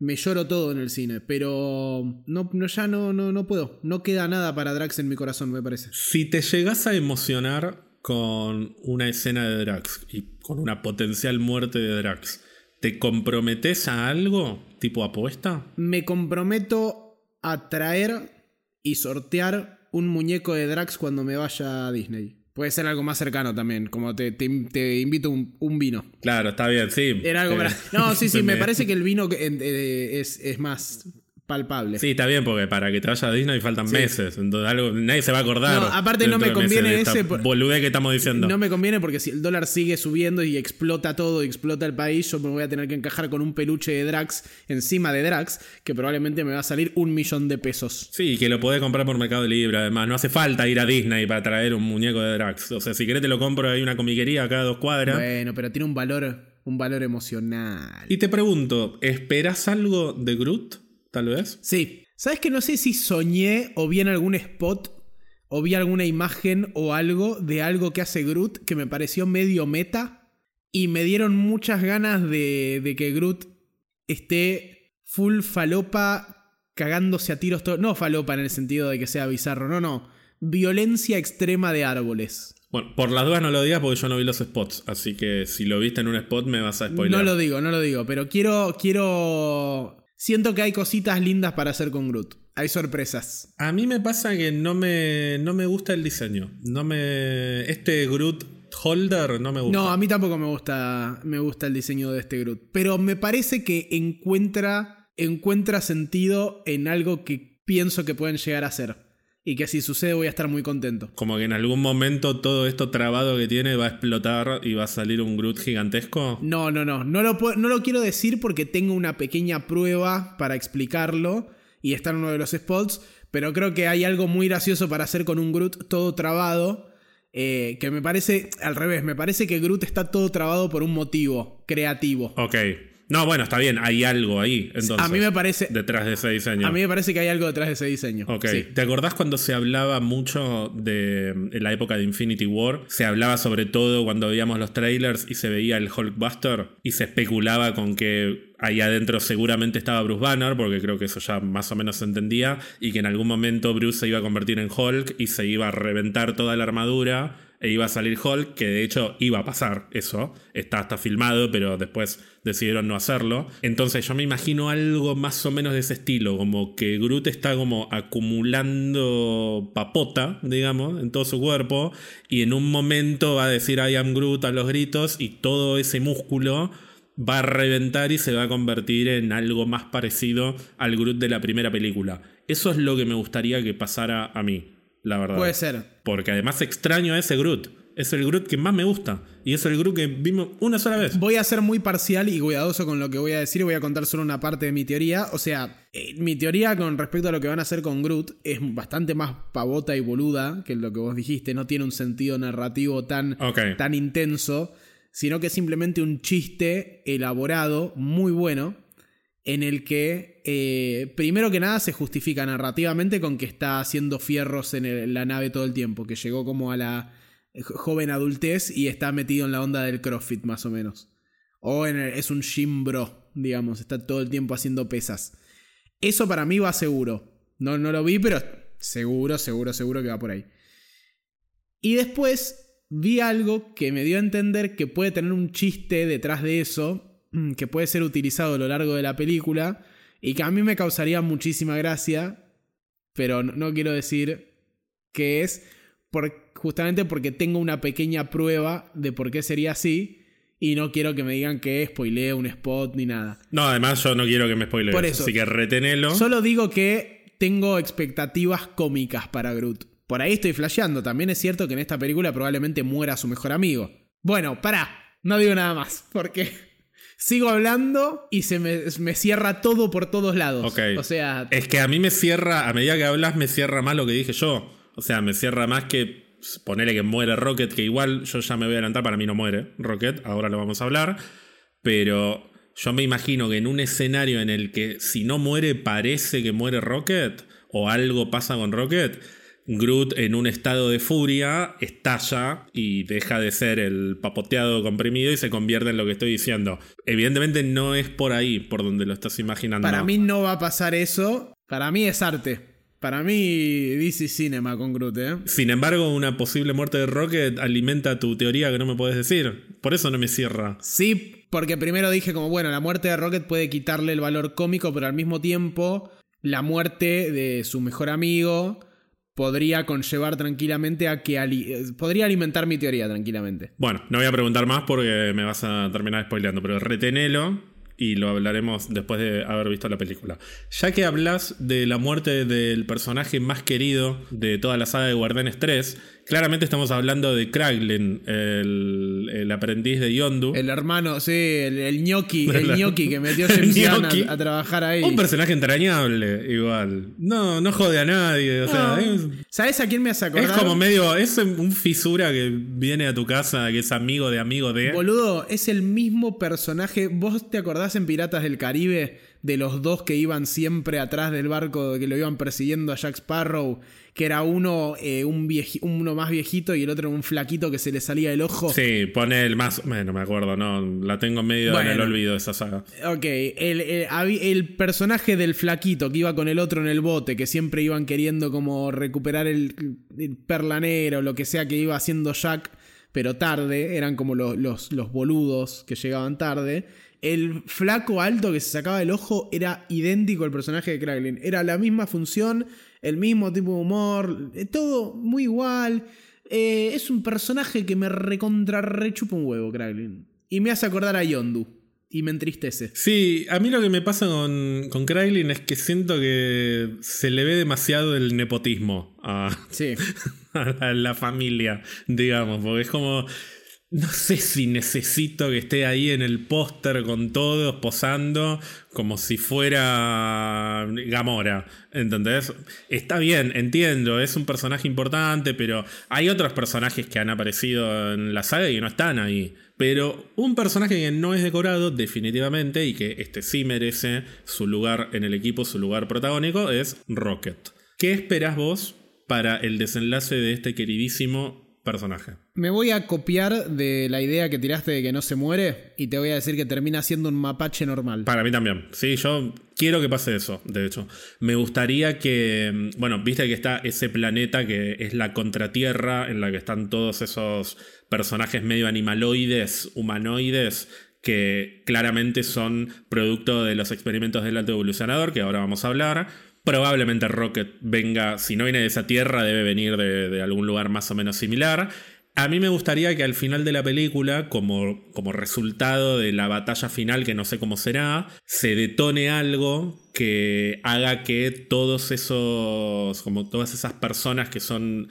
me lloro todo en el cine, pero no, no ya no, no, no puedo. No queda nada para Drax en mi corazón, me parece.
Si te llegas a emocionar con una escena de Drax y con una potencial muerte de Drax, ¿te comprometes a algo tipo apuesta?
Me comprometo a traer y sortear un muñeco de Drax cuando me vaya a Disney. Puede ser algo más cercano también, como te, te, invito un, un, vino.
Claro, está bien, sí.
Era algo No, sí, sí, me parece que el vino eh, es, es más palpable.
Sí, está bien, porque para que te vaya a Disney faltan meses. Entonces algo, nadie se va a acordar.
No, aparte no me conviene ese.
Boludez que estamos diciendo.
No me conviene porque si el dólar sigue subiendo y explota todo y explota el país, yo me voy a tener que encajar con un peluche de Drax encima de Drax, que probablemente me va a salir un millón de pesos.
Sí, que lo podés comprar por Mercado Libre, además. No hace falta ir a Disney para traer un muñeco de Drax. O sea, si querés te lo compro, hay una comiquería acá a dos cuadras.
Bueno, pero tiene un valor, un valor emocional.
Y te pregunto, ¿esperas algo de Groot? Tal vez.
Sí. ¿Sabes que no sé si soñé o vi en algún spot o vi alguna imagen o algo de algo que hace Groot que me pareció medio meta y me dieron muchas ganas de, de que Groot esté full falopa cagándose a tiros. No falopa en el sentido de que sea bizarro, no, no. Violencia extrema de árboles.
Bueno, por las dudas no lo digas porque yo no vi los spots, así que si lo viste en un spot me vas a spoiler.
No lo digo, no lo digo, pero quiero, quiero Siento que hay cositas lindas para hacer con Groot. Hay sorpresas.
A mí me pasa que no me, no me gusta el diseño. No me. Este Groot Holder no me gusta.
No, a mí tampoco me gusta, me gusta el diseño de este Groot. Pero me parece que encuentra, encuentra sentido en algo que pienso que pueden llegar a ser y que si sucede voy a estar muy contento.
Como que en algún momento todo esto trabado que tiene va a explotar y va a salir un Groot gigantesco.
No, no, no, no lo, no lo quiero decir porque tengo una pequeña prueba para explicarlo y está en uno de los spots, pero creo que hay algo muy gracioso para hacer con un Groot todo trabado. Eh, que me parece al revés, me parece que Groot está todo trabado por un motivo creativo.
Ok. No, bueno, está bien, hay algo ahí. Entonces,
a mí me parece.
Detrás de ese diseño.
A mí me parece que hay algo detrás de ese diseño.
Ok. ¿Te acordás cuando se hablaba mucho de. En la época de Infinity War? Se hablaba sobre todo cuando veíamos los trailers y se veía el Hulkbuster y se especulaba con que ahí adentro seguramente estaba Bruce Banner, porque creo que eso ya más o menos se entendía, y que en algún momento Bruce se iba a convertir en Hulk y se iba a reventar toda la armadura e iba a salir Hulk, que de hecho iba a pasar eso, está hasta filmado, pero después decidieron no hacerlo. Entonces yo me imagino algo más o menos de ese estilo, como que Groot está como acumulando papota, digamos, en todo su cuerpo, y en un momento va a decir I am Groot a los gritos y todo ese músculo va a reventar y se va a convertir en algo más parecido al Groot de la primera película. Eso es lo que me gustaría que pasara a mí. La verdad.
Puede ser.
Porque además extraño a ese Groot. Es el Groot que más me gusta. Y es el Groot que vimos una sola vez.
Voy a ser muy parcial y cuidadoso con lo que voy a decir y voy a contar solo una parte de mi teoría. O sea, eh, mi teoría con respecto a lo que van a hacer con Groot es bastante más pavota y boluda que lo que vos dijiste. No tiene un sentido narrativo tan, tan intenso, sino que es simplemente un chiste elaborado, muy bueno, en el que, eh, primero que nada, se justifica narrativamente con que está haciendo fierros en, la nave todo el tiempo, que llegó como a la jo- joven adultez y está metido en la onda del CrossFit, más o menos. O en el- es un gym bro, digamos, está todo el tiempo haciendo pesas. Eso para mí va seguro. No, no lo vi, pero seguro, seguro, seguro que va por ahí. Y después vi algo que me dio a entender que puede tener un chiste detrás de eso, que puede ser utilizado a lo largo de la película y que a mí me causaría muchísima gracia, pero no, no quiero decir qué es, por- justamente porque tengo una pequeña prueba de por qué sería así y no quiero que me digan que spoileo un spot ni nada.
No, además yo no quiero que me spoilees.
Por eso.
Así que retenelo.
Solo digo que tengo expectativas cómicas para Groot. Por ahí estoy flasheando. También es cierto que en esta película probablemente muera su mejor amigo. Bueno, pará. No digo nada más. Porque sigo hablando y se me, me cierra todo por todos lados. O sea,
Es que a mí me cierra, a medida que hablas, me cierra más lo que dije yo. O sea, me cierra más que ponele que muere Rocket, que igual yo ya me voy a adelantar, para mí no muere Rocket, ahora lo vamos a hablar. Pero yo me imagino que en un escenario en el que si no muere parece que muere Rocket, o algo pasa con Rocket, Groot en un estado de furia estalla y deja de ser el papoteado comprimido y se convierte en lo que estoy diciendo. Evidentemente no es por ahí por donde lo estás imaginando.
para mí no va a pasar eso. Para mí es arte. Para mí, DC Cinema con Groot, ¿eh?
Sin embargo, una posible muerte de Rocket alimenta tu teoría que no me puedes decir. Por eso no me cierra.
Sí, porque primero dije como, bueno, la muerte de Rocket puede quitarle el valor cómico, pero al mismo tiempo la muerte de su mejor amigo podría conllevar tranquilamente a que... eh, podría alimentar mi teoría tranquilamente.
Bueno, no voy a preguntar más porque me vas a terminar spoileando, pero retenelo y lo hablaremos después de haber visto la película. Ya que hablas de la muerte del personaje más querido de toda la saga de Guardianes 3, claramente estamos hablando de Kraglin, el, el aprendiz de Yondu.
El hermano, sí, el, el ñoqui, el ñoqui que metió James Gunn a, a trabajar ahí.
Un personaje entrañable, igual. No, no jode a nadie. O sea, es,
¿Sabes a quién me hace
es
acordar?
como medio. Es un fisura que viene a tu casa, que es amigo de amigo de.
Boludo, es el mismo personaje. ¿Vos te acordás en Piratas del Caribe de los dos que iban siempre atrás del barco que lo iban persiguiendo a Jack Sparrow? Que era uno, eh, un vieji- uno más viejito y el otro un flaquito que se le salía el ojo.
Sí, pone el más. Bueno, me acuerdo, no. La tengo medio en el olvido esa saga.
Ok, el, el- personaje del flaquito que iba con el otro en el bote, que siempre iban queriendo como recuperar el, el perlanero, lo que sea que iba haciendo Jack, pero tarde, eran como los, los, los boludos que llegaban tarde. El flaco alto que se sacaba el ojo era idéntico al personaje de Kraglin. Era la misma función, el mismo tipo de humor, eh, todo muy igual. Eh, es un personaje que me recontra rechupa un huevo, Kraglin. Y me hace acordar a Yondu. Y me entristece.
Sí, a mí lo que me pasa con, con Kraglin es que siento que se le ve demasiado el nepotismo a,
Sí.
a la, la familia, digamos, porque es como. No sé si necesito que esté ahí en el póster con todos posando como si fuera Gamora. ¿Entendés? Está bien, entiendo, es un personaje importante, pero hay otros personajes que han aparecido en la saga y no están ahí. Pero un personaje que no es decorado, definitivamente, y que este sí merece su lugar en el equipo, su lugar protagónico, es Rocket. ¿Qué esperás vos para el desenlace de este queridísimo personaje?
Me voy a copiar de la idea que tiraste de que no se muere y te voy a decir que termina siendo un mapache normal.
Para mí también. Sí, yo quiero que pase eso, de hecho. Me gustaría que, bueno, viste que está ese planeta que es la contratierra en la que están todos esos personajes medio animaloides, humanoides, que claramente son producto de los experimentos del alto evolucionador, que ahora vamos a hablar. Probablemente Rocket venga, si no viene de esa tierra, debe venir de, de algún lugar más o menos similar. A mí me gustaría que al final de la película, como, como resultado de la batalla final, que no sé cómo será, se detone algo que haga que todos esos, como todas esas personas que son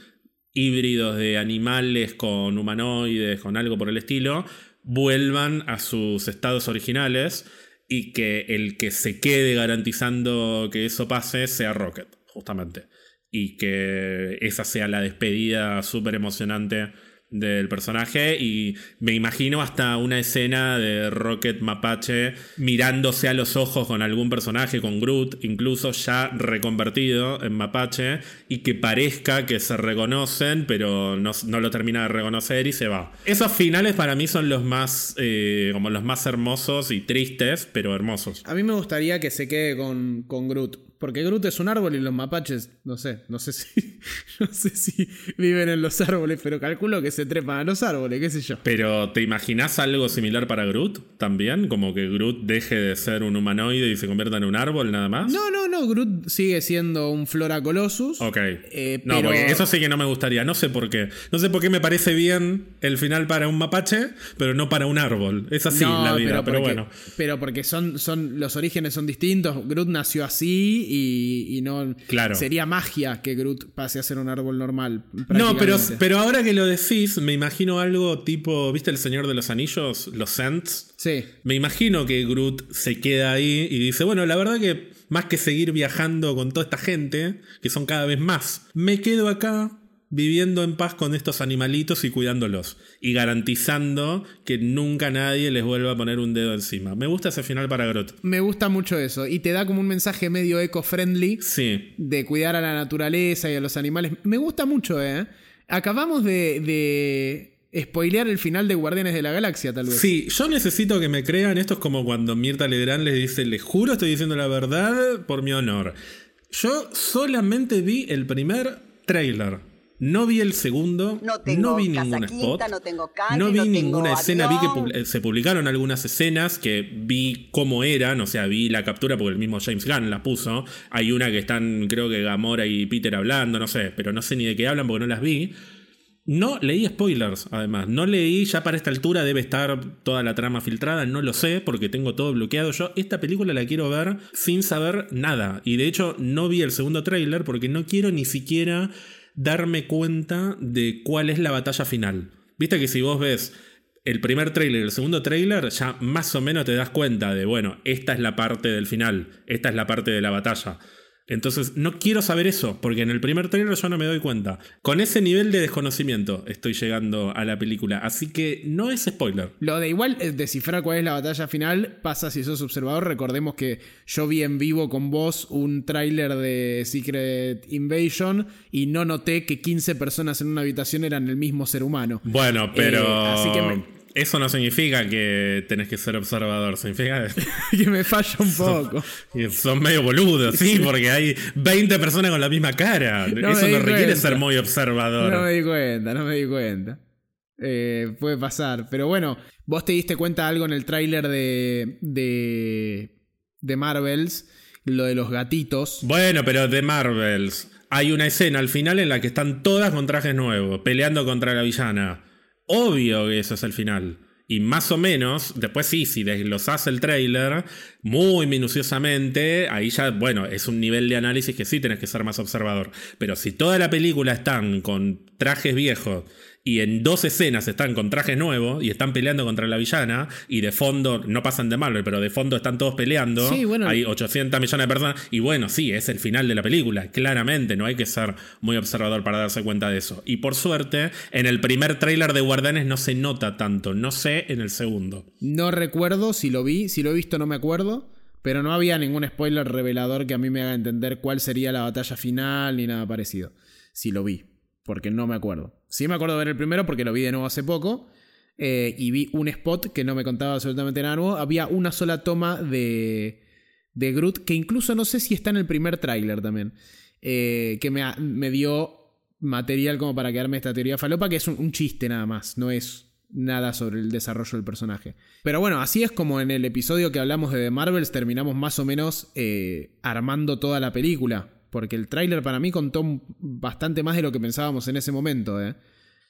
híbridos de animales con humanoides, con algo por el estilo, vuelvan a sus estados originales y que el que se quede garantizando que eso pase sea Rocket, justamente. Y que esa sea la despedida súper emocionante del personaje y me imagino hasta una escena de Rocket Mapache mirándose a los ojos con algún personaje, con Groot, incluso ya reconvertido en Mapache y que parezca que se reconocen pero no, lo termina de reconocer y se va. Esos finales para mí son los más eh, como los más hermosos y tristes pero hermosos.
A mí me gustaría que se quede con, con Groot porque Groot es un árbol y los mapaches, no sé, no sé si, no sé si viven en los árboles, pero calculo que se trepan a los árboles, qué sé yo.
Pero ¿te imaginas algo similar para Groot también? Como que Groot deje de ser un humanoide y se convierta en un árbol nada más.
No, no, no, Groot sigue siendo un Flora Colossus.
Ok. Eh, no, porque eso sí que no me gustaría, no sé por qué. No sé por qué me parece bien el final para un mapache, pero no para un árbol. Es así la vida, pero, bueno.
Pero porque son, son, los orígenes son distintos. Groot nació así y, no.
Claro.
Sería magia que Groot pase a ser un árbol normal.
No, pero, pero ahora que lo decís, me imagino algo tipo. ¿Viste el Señor de los Anillos? Los Scents.
Sí.
Me imagino que Groot se queda ahí y dice: Bueno, la verdad que más que seguir viajando con toda esta gente, que son cada vez más, me quedo acá viviendo en paz con estos animalitos y cuidándolos. Y garantizando que nunca nadie les vuelva a poner un dedo encima. Me gusta ese final para Grot.
Me gusta mucho eso. Y te da como un mensaje medio eco-friendly.
Sí.
De cuidar a la naturaleza y a los animales. Me gusta mucho, ¿eh? Acabamos de, de spoilear el final de Guardianes de la Galaxia, tal vez.
Sí, yo necesito que me crean. Esto es como cuando Mirta Legrand les dice: Les juro, estoy diciendo la verdad por mi honor. Yo solamente vi el primer trailer. No vi el segundo, no, vi ningún spot, no, vi ninguna escena, vi que se publicaron algunas escenas que vi cómo eran, o sea, vi la captura porque el mismo James Gunn la puso. Hay una que están, creo que Gamora y Peter hablando, no sé, pero no sé ni de qué hablan porque no las vi. No leí spoilers, además. No leí, ya para esta altura debe estar toda la trama filtrada, no lo sé porque tengo todo bloqueado. Yo esta película la quiero ver sin saber nada. Y de hecho no vi el segundo tráiler porque no quiero ni siquiera darme cuenta de cuál es la batalla final. Viste que si vos ves el primer trailer y el segundo trailer, ya más o menos te das cuenta de, bueno, esta es la parte del final, esta es la parte de la batalla. Entonces, no quiero saber eso, porque en el primer trailer yo no me doy cuenta. Con ese nivel de desconocimiento estoy llegando a la película, así que no es spoiler.
Lo de igual descifrar cuál es la batalla final pasa si sos observador. Recordemos que yo vi en vivo con vos un tráiler de Secret Invasion y no noté que 15 personas en una habitación eran el mismo ser humano.
Bueno, pero... Eh, así que eso no significa que tenés que ser observador, significa
que me falla un poco.
Son, medio boludos, sí, porque hay 20 personas con la misma cara. Eso no requiere ser muy observador.
No me di cuenta, no me di cuenta. Eh, puede pasar. Pero bueno, vos te diste cuenta algo en el tráiler de, de, de Marvels, lo de los gatitos.
Bueno, pero de Marvels. Hay una escena al final en la que están todas con trajes nuevos, peleando contra la villana obvio que eso es el final. Y más o menos, después sí, si desglosás el trailer muy minuciosamente, ahí ya, bueno, es un nivel de análisis que sí tenés que ser más observador. Pero si toda la película están con trajes viejos y en dos escenas están con trajes nuevos y están peleando contra la villana y de fondo, no pasan de Marvel, pero de fondo están todos peleando, hay 800 millones de personas y bueno, sí, es el final de la película, claramente, no hay que ser muy observador para darse cuenta de eso. Y por suerte, en el primer tráiler de Guardianes no se nota tanto, no sé en el segundo.
No recuerdo si lo vi, si lo he visto no me acuerdo. Pero no había ningún spoiler revelador que a mí me haga entender cuál sería la batalla final ni nada parecido. Si lo vi porque no me acuerdo. Sí me acuerdo de ver el primero porque lo vi de nuevo hace poco. Eh, y vi un spot que no me contaba absolutamente nada nuevo. Había una sola toma de, de Groot, que incluso no sé si está en el primer tráiler también, eh, que me, me, dio material como para quedarme esta teoría falopa, que es un, chiste nada más, no es nada sobre el desarrollo del personaje. Pero bueno, así es como en el episodio que hablamos de The Marvels terminamos más o menos eh, armando toda la película porque el tráiler para mí contó bastante más de lo que pensábamos en ese momento. ¿eh?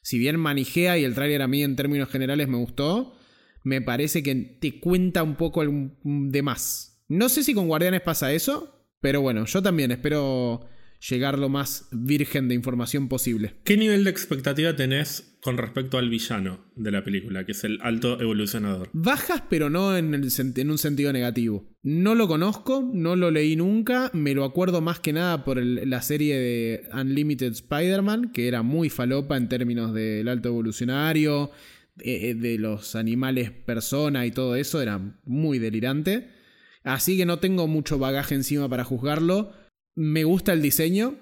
Si bien manijea y el tráiler a mí en términos generales me gustó, me parece que te cuenta un poco de más. No sé si con Guardianes pasa eso, pero bueno, yo también espero llegar lo más virgen de información posible.
¿Qué nivel de expectativa tenés con respecto al villano de la película, que es el alto evolucionador?
Bajas, pero no en, en un sentido negativo. No lo conozco, no lo leí nunca, me lo acuerdo más que nada por la serie de Unlimited Spider-Man, que era muy falopa en términos del alto evolucionario, de, de los animales persona y todo eso, era muy delirante. Así que no tengo mucho bagaje encima para juzgarlo. Me gusta el diseño.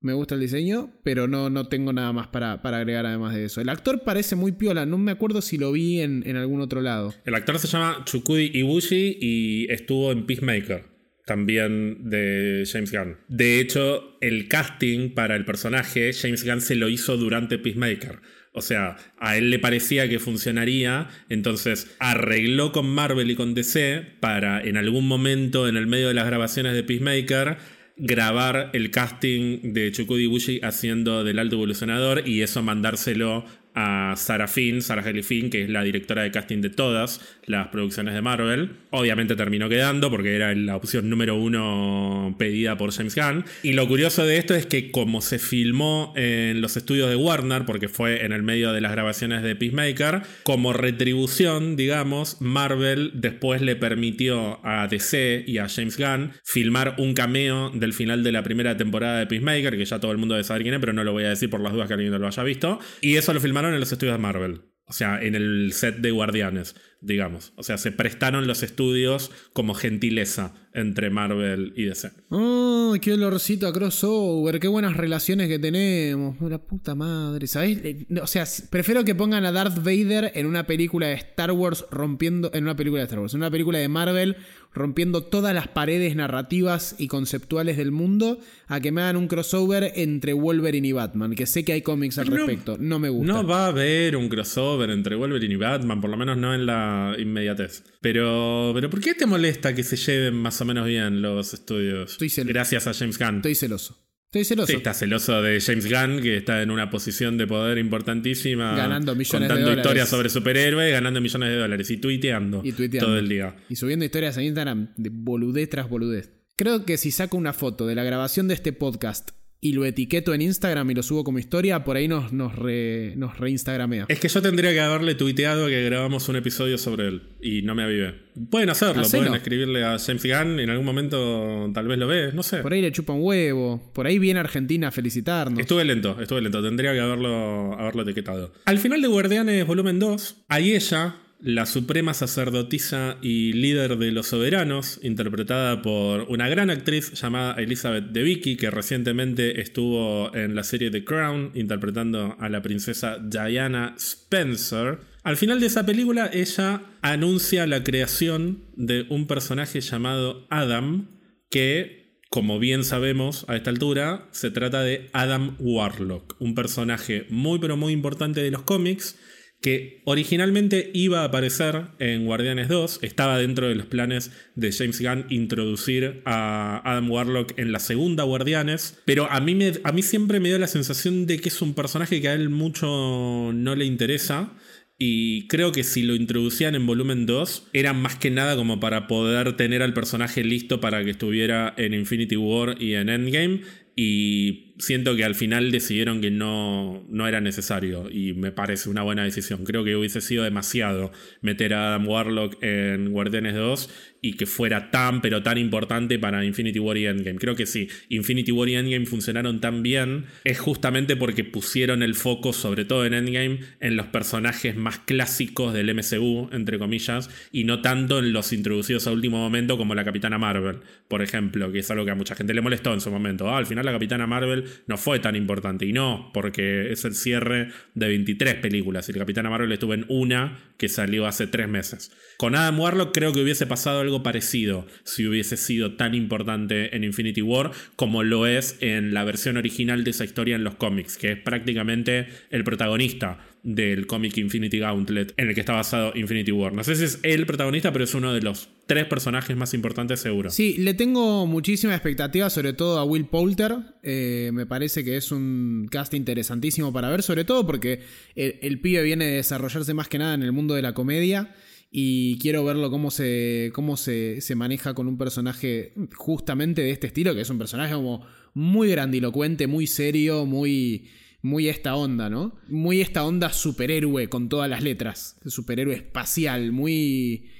Me gusta el diseño, pero no, no tengo nada más para, agregar además de eso. El actor parece muy piola, no me acuerdo si lo vi en, en algún otro lado.
El actor se llama Chukudi Ibushi y estuvo en Peacemaker también de James Gunn. De hecho, el casting para el personaje, James Gunn se lo hizo durante Peacemaker. O sea, a él le parecía que funcionaría, entonces arregló con Marvel y con DC para en algún momento en el medio de las grabaciones de Peacemaker grabar el casting de Chukudi Bushi haciendo del alto evolucionador y eso mandárselo a Sarah Finn, Sarah Haley Finn, que es la directora de casting de todas las producciones de Marvel. Obviamente terminó quedando porque era la opción número uno pedida por James Gunn. Y lo curioso de esto es que como se filmó en los estudios de Warner, porque fue en el medio de las grabaciones de Peacemaker, como retribución, digamos, Marvel después le permitió a DC y a James Gunn filmar un cameo del final de la primera temporada de Peacemaker, que ya todo el mundo debe saber quién es, pero no lo voy a decir por las dudas que alguien no lo haya visto. Y eso lo filmaron en los estudios de Marvel. O sea, en el set de Guardianes, digamos. O sea, se prestaron los estudios como gentileza entre Marvel y DC.
¡Oh, qué olorcito a crossover! ¡Qué buenas relaciones que tenemos! ¡La puta madre! ¿Sabes? Eh, o sea, prefiero que pongan a Darth Vader en una película de Star Wars rompiendo. En una película de Star Wars, en una película de Marvel rompiendo todas las paredes narrativas y conceptuales del mundo, a que me hagan un crossover entre Wolverine y Batman, que sé que hay cómics al respecto. No me gusta.
No va a haber un crossover entre Wolverine y Batman, por lo menos no en la inmediatez. Pero, pero ¿por qué te molesta que se lleven más o menos bien los estudios?
Estoy
Gracias a James Gunn.
Estoy celoso. Estoy celoso.
Sí, está celoso de James Gunn, que está en una posición de poder importantísima.
Ganando millones
de
dólares.
historias sobre superhéroes, ganando millones de dólares. Y tuiteando, y tuiteando. todo el día.
Y subiendo historias en Instagram de boludez tras boludez. Creo que si saco una foto de la grabación de este podcast y lo etiqueto en Instagram y lo subo como historia, por ahí nos, nos, nos reinstagramea.
Es que yo tendría que haberle tuiteado que grabamos un episodio sobre él y no me avivé. Pueden hacerlo, pueden escribirle a James Gunn, en algún momento tal vez lo ves, no sé.
Por ahí le chupa un huevo, por ahí viene Argentina a felicitarnos.
Estuve lento, estuve lento, tendría que haberlo, haberlo etiquetado. Al final de Guardianes Volumen 2, hay ella la suprema sacerdotisa y líder de los soberanos, interpretada por una gran actriz llamada Elizabeth Debicki, que recientemente estuvo en la serie The Crown, interpretando a la princesa Diana Spencer. Al final de esa película, ella anuncia la creación de un personaje llamado Adam, que, como bien sabemos a esta altura, se trata de Adam Warlock, un personaje muy pero muy importante de los cómics que originalmente iba a aparecer en Guardianes 2, estaba dentro de los planes de James Gunn introducir a Adam Warlock en la segunda Guardianes, pero a mí, me, a mí siempre me dio la sensación de que es un personaje que a él mucho no le interesa. Y creo que si lo introducían en volumen 2, era más que nada como para poder tener al personaje listo para que estuviera en Infinity War y en Endgame. Y siento que al final decidieron que no, no era necesario y me parece una buena decisión. Creo que hubiese sido demasiado meter a Adam Warlock en Guardianes 2 y que fuera tan pero tan importante para Infinity War y Endgame. Creo que sí, Infinity War y Endgame funcionaron tan bien es justamente porque pusieron el foco, sobre todo en Endgame, en los personajes más clásicos del MCU, entre comillas, y no tanto en los introducidos a último momento como la Capitana Marvel, por ejemplo, que es algo que a mucha gente le molestó en su momento. Ah, al final la Capitana Marvel no fue tan importante. Y no, porque es el cierre de 23 películas. Y el Capitán Marvel estuvo en una que salió hace tres meses. Con Adam Warlock creo que hubiese pasado algo parecido si hubiese sido tan importante en Infinity War como lo es en la versión original de esa historia en los cómics, que es prácticamente el protagonista del cómic Infinity Gauntlet en el que está basado Infinity War. No sé si es el protagonista, pero es uno de los tres personajes más importantes seguro.
Sí, le tengo muchísima expectativa, sobre todo a Will Poulter. Eh, me parece que es un cast interesantísimo para ver, sobre todo porque el, pibe viene a desarrollarse más que nada en el mundo de la comedia y quiero verlo cómo se, cómo se, se, maneja con un personaje justamente de este estilo, que es un personaje como muy grandilocuente, muy serio, muy muy esta onda, ¿no? Muy esta onda superhéroe con todas las letras. Superhéroe espacial, muy...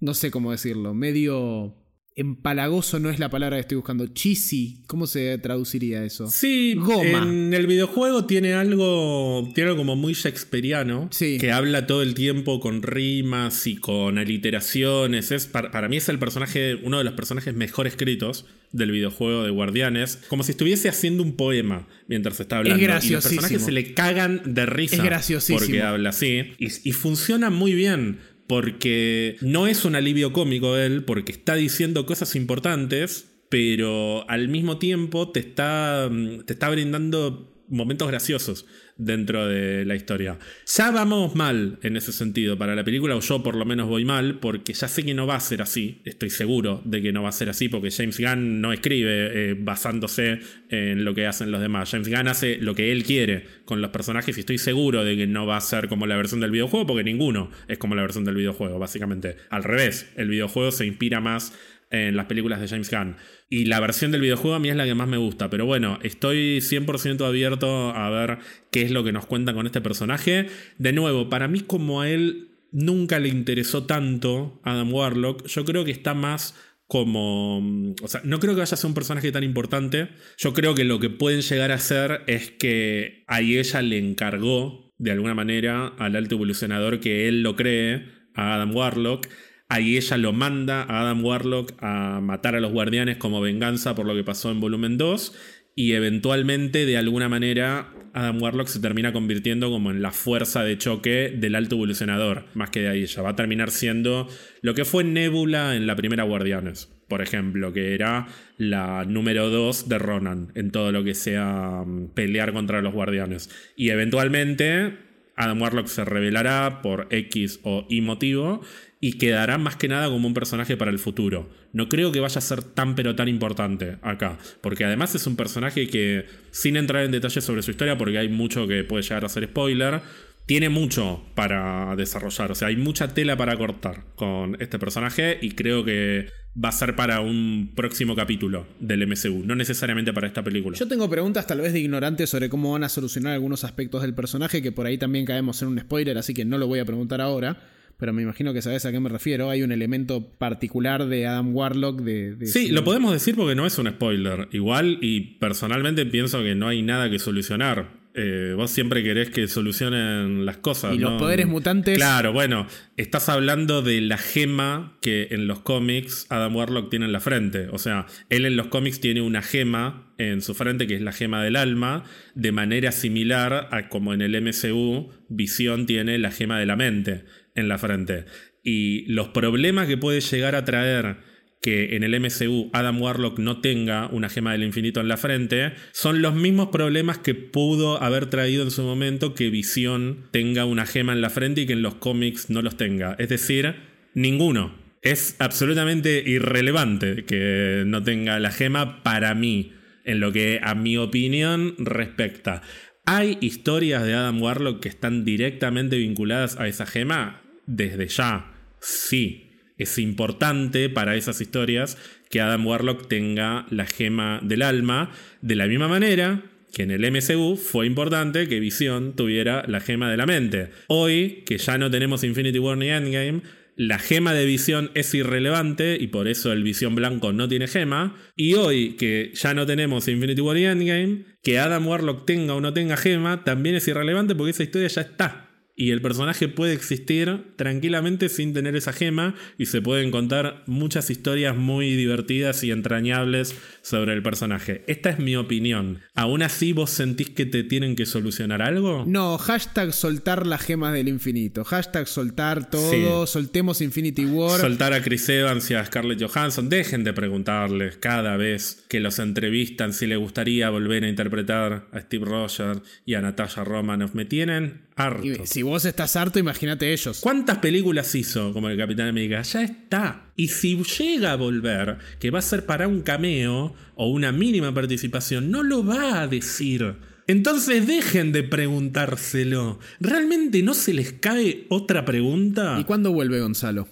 no sé cómo decirlo, medio empalagoso no es la palabra que estoy buscando. Cheesy, ¿cómo se traduciría eso?
Sí, Goma. en el videojuego tiene algo, tiene algo como muy shakespeariano,
sí.
que habla todo el tiempo con rimas y con aliteraciones. Es, para, mí es el personaje, uno de los personajes mejor escritos del videojuego de Guardianes, como si estuviese haciendo un poema mientras está hablando.
Es
y los personajes se le cagan de risa.
Es graciosísimo.
Porque habla así. y funciona muy bien porque no es un alivio cómico él, porque está diciendo cosas importantes, pero al mismo tiempo te está, te está brindando momentos graciosos dentro de la historia. Ya vamos mal en ese sentido para la película, o yo por lo menos voy mal, porque ya sé que no va a ser así, estoy seguro de que no va a ser así, porque James Gunn no escribe eh, basándose en lo que hacen los demás. James Gunn hace lo que él quiere con los personajes y estoy seguro de que no va a ser como la versión del videojuego, porque ninguno es como la versión del videojuego, básicamente. Al revés, el videojuego se inspira más en las películas de James Gunn. Y la versión del videojuego a mí es la que más me gusta. Pero bueno, estoy 100% abierto a ver qué es lo que nos cuentan con este personaje. De nuevo, para mí como a él nunca le interesó tanto Adam Warlock, yo creo que está más como... O sea, no creo que vaya a ser un personaje tan importante. Yo creo que lo que pueden llegar a hacer es que a ella le encargó, de alguna manera, al alto evolucionador que él lo cree, a Adam Warlock Ahí ella lo manda a Adam Warlock a matar a los guardianes como venganza por lo que pasó en volumen 2. Y eventualmente, de alguna manera, Adam Warlock se termina convirtiendo como en la fuerza de choque del alto evolucionador, más que de ahí. Ella va a terminar siendo lo que fue Nebula en la primera Guardianes, por ejemplo, que era la número 2 de Ronan en todo lo que sea mm, pelear contra los guardianes. Y eventualmente Adam Warlock se revelará por X o Y motivo y quedará más que nada como un personaje para el futuro. No creo que vaya a ser tan pero tan importante acá, porque además es un personaje que, sin entrar en detalles sobre su historia, porque hay mucho que puede llegar a ser spoiler, tiene mucho para desarrollar, o sea, hay mucha tela para cortar con este personaje y creo que va a ser para un próximo capítulo del MCU, no necesariamente para esta película.
Yo tengo preguntas tal vez de ignorantes sobre cómo van a solucionar algunos aspectos del personaje, que por ahí también caemos en un spoiler, así que no lo voy a preguntar ahora pero me imagino que sabes a qué me refiero. Hay un elemento particular de Adam Warlock de...
sí, lo podemos decir porque no es un spoiler. Igual, y personalmente pienso que no hay nada que solucionar. Eh, vos siempre querés que solucionen las cosas.
Y los poderes mutantes.
Claro, bueno, estás hablando de la gema que en los cómics Adam Warlock tiene en la frente. O sea, él en los cómics tiene una gema en su frente que es la gema del alma, de manera similar a como en el MCU Visión tiene la gema de la mente en la frente. Y los problemas que puede llegar a traer que en el MCU Adam Warlock no tenga una gema del infinito en la frente, son los mismos problemas que pudo haber traído en su momento que Visión tenga una gema en la frente y que en los cómics no los tenga. Es decir, ninguno. Es absolutamente irrelevante que no tenga la gema para mí, en lo que a mi opinión respecta. ¿Hay historias de Adam Warlock que están directamente vinculadas a esa gema? Desde ya, sí es importante para esas historias que Adam Warlock tenga la gema del alma, de la misma manera que en el MCU fue importante que Visión tuviera la gema de la mente. Hoy, que ya no tenemos Infinity War ni Endgame, la gema de visión es irrelevante y por eso el visión blanco no tiene gema. Y hoy que ya no tenemos Infinity War y Endgame, que Adam Warlock tenga o no tenga gema también es irrelevante porque esa historia ya está y el personaje puede existir tranquilamente sin tener esa gema y se pueden contar muchas historias muy divertidas y entrañables sobre el personaje. Esta es mi opinión. ¿Aún así vos sentís que te tienen que solucionar algo?
No, hashtag soltar las gemas del infinito. Hashtag soltar todo, soltemos Infinity War.
Soltar a Chris Evans y a Scarlett Johansson. Dejen de preguntarles cada vez que los entrevistan si les gustaría volver a interpretar a Steve Rogers y a Natasha Romanoff. Me tienen harto.
si vos estás harto, imagínate ellos.
¿Cuántas películas hizo como el Capitán América? Ya está. Y si llega a volver, que va a ser para un cameo o una mínima participación, no lo va a decir. Entonces dejen de preguntárselo. ¿Realmente no se les cae otra pregunta?
¿Y cuándo vuelve Gonzalo?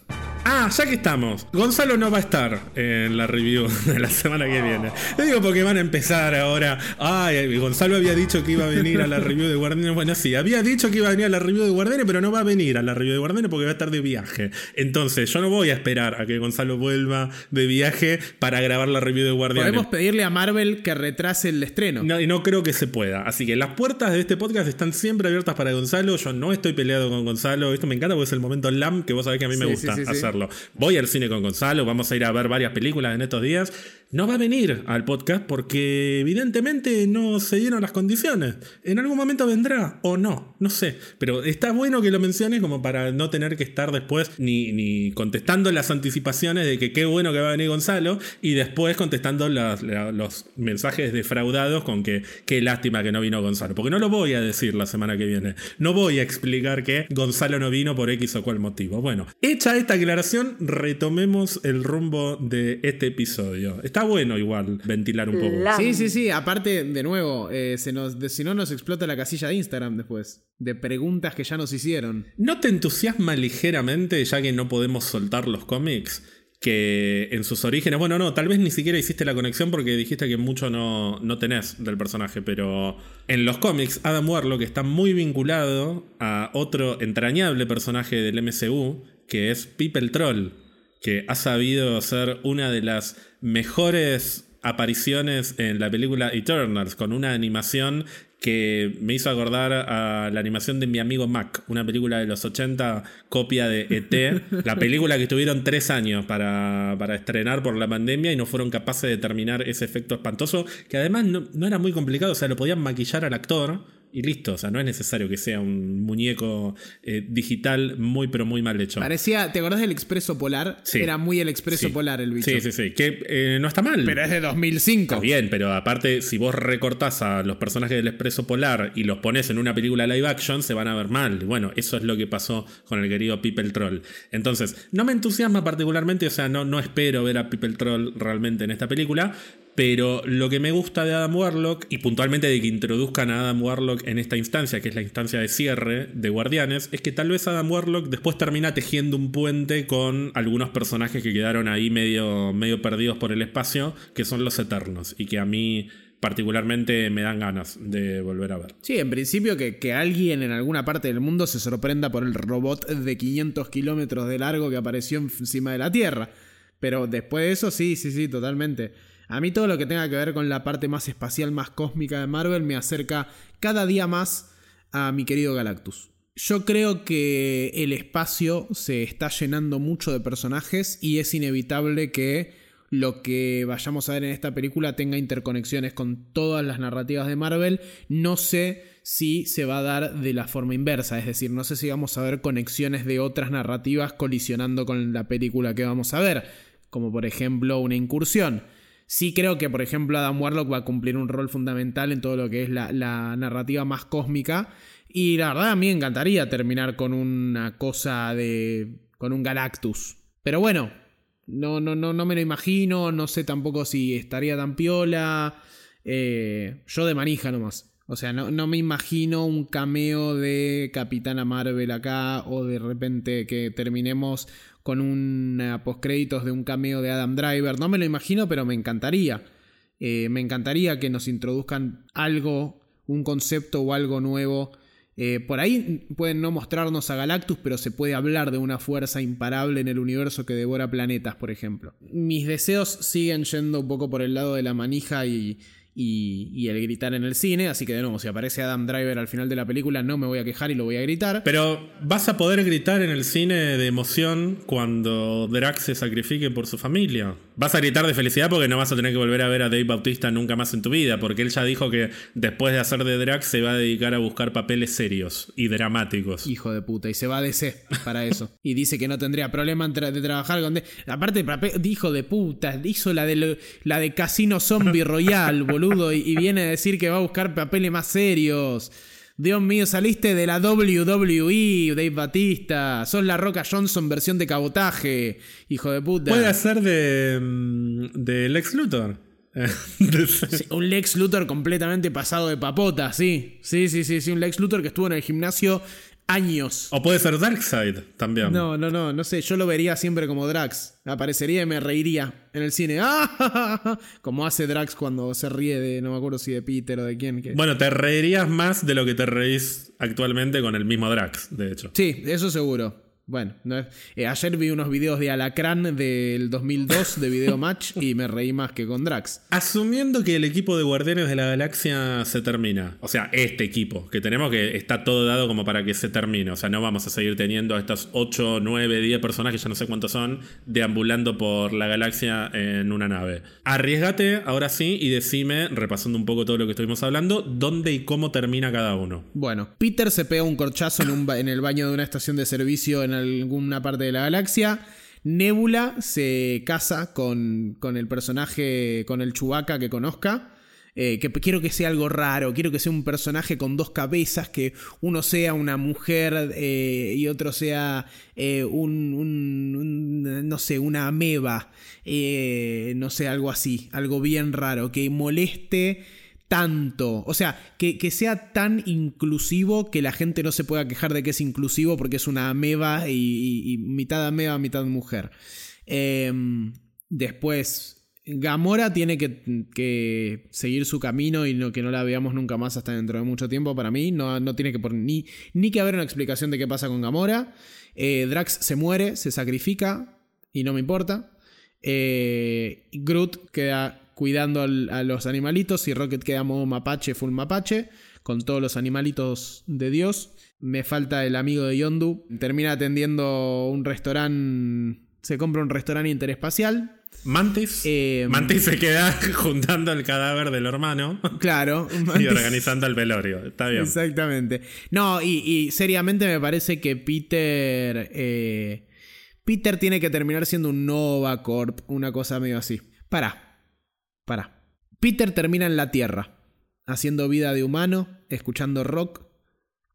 Ah, ya que estamos. Gonzalo no va a estar en la review de la semana que viene. Le digo porque van a empezar ahora. Ay, Gonzalo había dicho que iba a venir a la review de Guardianes. Bueno, sí, había dicho que iba a venir a la review de Guardianes, pero no va a venir a la review de Guardianes porque va a estar de viaje. Entonces, yo no voy a esperar a que Gonzalo vuelva de viaje para grabar la review de Guardianes.
Podemos pedirle a Marvel que retrase el estreno.
No, y no creo que se pueda. Así que las puertas de este podcast están siempre abiertas para Gonzalo. Yo no estoy peleado con Gonzalo. Esto me encanta porque es el momento LAM que vos sabés que a mí me gusta hacer. Voy al cine con Gonzalo, vamos a ir a ver varias películas en estos días no va a venir al podcast porque evidentemente no se dieron las condiciones. En algún momento vendrá o no, no sé. Pero está bueno que lo menciones como para no tener que estar después ni, ni contestando las anticipaciones de que qué bueno que va a venir Gonzalo y después contestando los mensajes defraudados con que qué lástima que no vino Gonzalo. Porque no lo voy a decir la semana que viene. No voy a explicar que Gonzalo no vino por X o cual motivo. Bueno, hecha esta aclaración, retomemos el rumbo de este episodio. Está bueno igual ventilar un poco.
Sí, sí, sí. Aparte, de nuevo, eh, se nos, si no nos explota la casilla de Instagram después. De preguntas que ya nos hicieron.
¿No te entusiasma ligeramente, ya que no podemos soltar los cómics? que en sus orígenes, bueno, no, tal vez ni siquiera hiciste la conexión porque dijiste que mucho no, no tenés del personaje, pero en los cómics Adam Warlock está muy vinculado a otro entrañable personaje del MCU, que es People Troll, que ha sabido ser una de las mejores apariciones en la película Eternals, con una animación que me hizo acordar a la animación de mi amigo Mac, una película de los 80, copia de ET, la película que tuvieron tres años para, para, estrenar por la pandemia y no fueron capaces de terminar ese efecto espantoso, que además no, no era muy complicado, o sea, lo podían maquillar al actor y listo. O sea, no es necesario que sea un muñeco eh, digital muy, pero muy mal hecho.
Parecía, ¿te acordás del Expreso Polar? Sí. Era muy el Expreso Polar el bicho.
Sí, sí, sí. Que eh, no está mal.
Pero es de 2005.
Está bien, pero aparte, si vos recortás a los personajes del Expreso Polar y los pones en una película live action, se van a ver mal. Bueno, eso es lo que pasó con el querido People Troll. Entonces, no me entusiasma particularmente, o sea, no, no espero ver a People Troll realmente en esta película, pero lo que me gusta de Adam Warlock, y puntualmente de que introduzcan a Adam Warlock en esta instancia, que es la instancia de cierre de Guardianes, es que tal vez Adam Warlock después termina tejiendo un puente con algunos personajes que quedaron ahí medio, medio perdidos por el espacio, que son los Eternos, y que a mí particularmente me dan ganas de volver a ver.
Sí, en principio que, que, alguien en alguna parte del mundo se sorprenda por el robot de 500 kilómetros de largo que apareció encima de la Tierra. Pero después de eso, sí, sí, sí, totalmente. A mí todo lo que tenga que ver con la parte más espacial, más cósmica de Marvel me acerca cada día más a mi querido Galactus. Yo creo que el espacio se está llenando mucho de personajes y es inevitable que lo que vayamos a ver en esta película tenga interconexiones con todas las narrativas de Marvel. No sé si se va a dar de la forma inversa, es decir, no sé si vamos a ver conexiones de otras narrativas colisionando con la película que vamos a ver, como por ejemplo una incursión. Sí creo que, por ejemplo, Adam Warlock va a cumplir un rol fundamental en todo lo que es la, narrativa más cósmica. Y la verdad a mí me encantaría terminar con una cosa de... con un Galactus. Pero bueno, no, no, no, no me lo imagino, no sé tampoco si estaría tan piola. Eh, yo de manija nomás. O sea, no, no, me imagino un cameo de Capitana Marvel acá o de repente que terminemos con un postcréditos de un cameo de Adam Driver. No me lo imagino, pero me encantaría. Eh, me encantaría que nos introduzcan algo, un concepto o algo nuevo. Eh, por ahí pueden no mostrarnos a Galactus, pero se puede hablar de una fuerza imparable en el universo que devora planetas, por ejemplo. Mis deseos siguen yendo un poco por el lado de la manija y, y, el gritar en el cine. Así que de nuevo, si aparece Adam Driver al final de la película, no me voy a quejar y lo voy a gritar.
Pero vas a poder gritar en el cine de emoción cuando Drax se sacrifique por su familia. Vas a gritar de felicidad porque no vas a tener que volver a ver a Dave Bautista nunca más en tu vida, porque él ya dijo que después de hacer de Drax se va a dedicar a buscar papeles serios y dramáticos.
Hijo de puta, y se va a DC para eso. y dice que no tendría problema de trabajar con... Aparte, dijo de puta, hizo la de, la de Casino Zombie Royal, boludo y, viene a decir que va a buscar papeles más serios. Dios mío, saliste de la WWE, Dave Batista. Sos la Roca Johnson versión de cabotaje, hijo de puta.
Puede ser de, mm, de Lex Luthor.
un Lex Luthor completamente pasado de papota, sí. Sí, sí, sí, sí. Un Lex Luthor que estuvo en el gimnasio años.
O puede ser Darkseid también.
No, no, no, no sé. Yo lo vería siempre como Drax. Aparecería y me reiría en el cine. Como hace Drax cuando se ríe de, no me acuerdo si de Peter o de quién.
Bueno, te reirías más de lo que te reís actualmente con el mismo Drax, de hecho.
Sí, eso seguro. Bueno, eh, ayer vi unos videos de Alacrán del 2002 de Video Match y me reí más que con Drax.
Asumiendo que el equipo de Guardianes de la Galaxia se termina, o sea, este equipo que tenemos que está todo dado como para que se termine, o sea, no vamos a seguir teniendo a estos 8, 9, 10 personajes, ya no sé cuántos son, deambulando por la galaxia en una nave. Arriesgate ahora sí y decime, repasando un poco todo lo que estuvimos hablando, dónde y cómo termina cada uno.
Bueno, Peter se pega un corchazo en, un en el baño de una estación de servicio en alguna parte de la galaxia. Nebula se casa con, con el personaje, con el Chewbacca que conozca. Eh, que quiero que sea algo raro, quiero que sea un personaje con dos cabezas, que uno sea una mujer eh, y otro sea eh, un, no sé, una ameba, no sé, algo así, algo bien raro, que moleste tanto, o sea, que, sea tan inclusivo que la gente no se pueda quejar de que es inclusivo porque es una ameba y, mitad ameba, mitad mujer. Em, después, Gamora tiene que, seguir su camino y que no la veamos nunca más hasta dentro de mucho tiempo para mí. No, no tiene que por, ni, ni que haber una explicación de qué pasa con Gamora. Eh, Drax se muere, se sacrifica y no me importa. Eh, Groot queda cuidando a los animalitos y Rocket queda modo mapache, full mapache, con todos los animalitos de Dios. Me falta el amigo de Yondu. Termina atendiendo un restaurante. Se compra un restaurante interespacial.
Mantis. Eh, Mantis se queda juntando el cadáver del hermano.
Claro.
y organizando el velorio. Está bien.
Exactamente. No, y, seriamente me parece que Peter. Eh, Peter tiene que terminar siendo un Nova Corp, una cosa medio así. Para. Para. Peter termina en la Tierra, haciendo vida de humano, escuchando rock,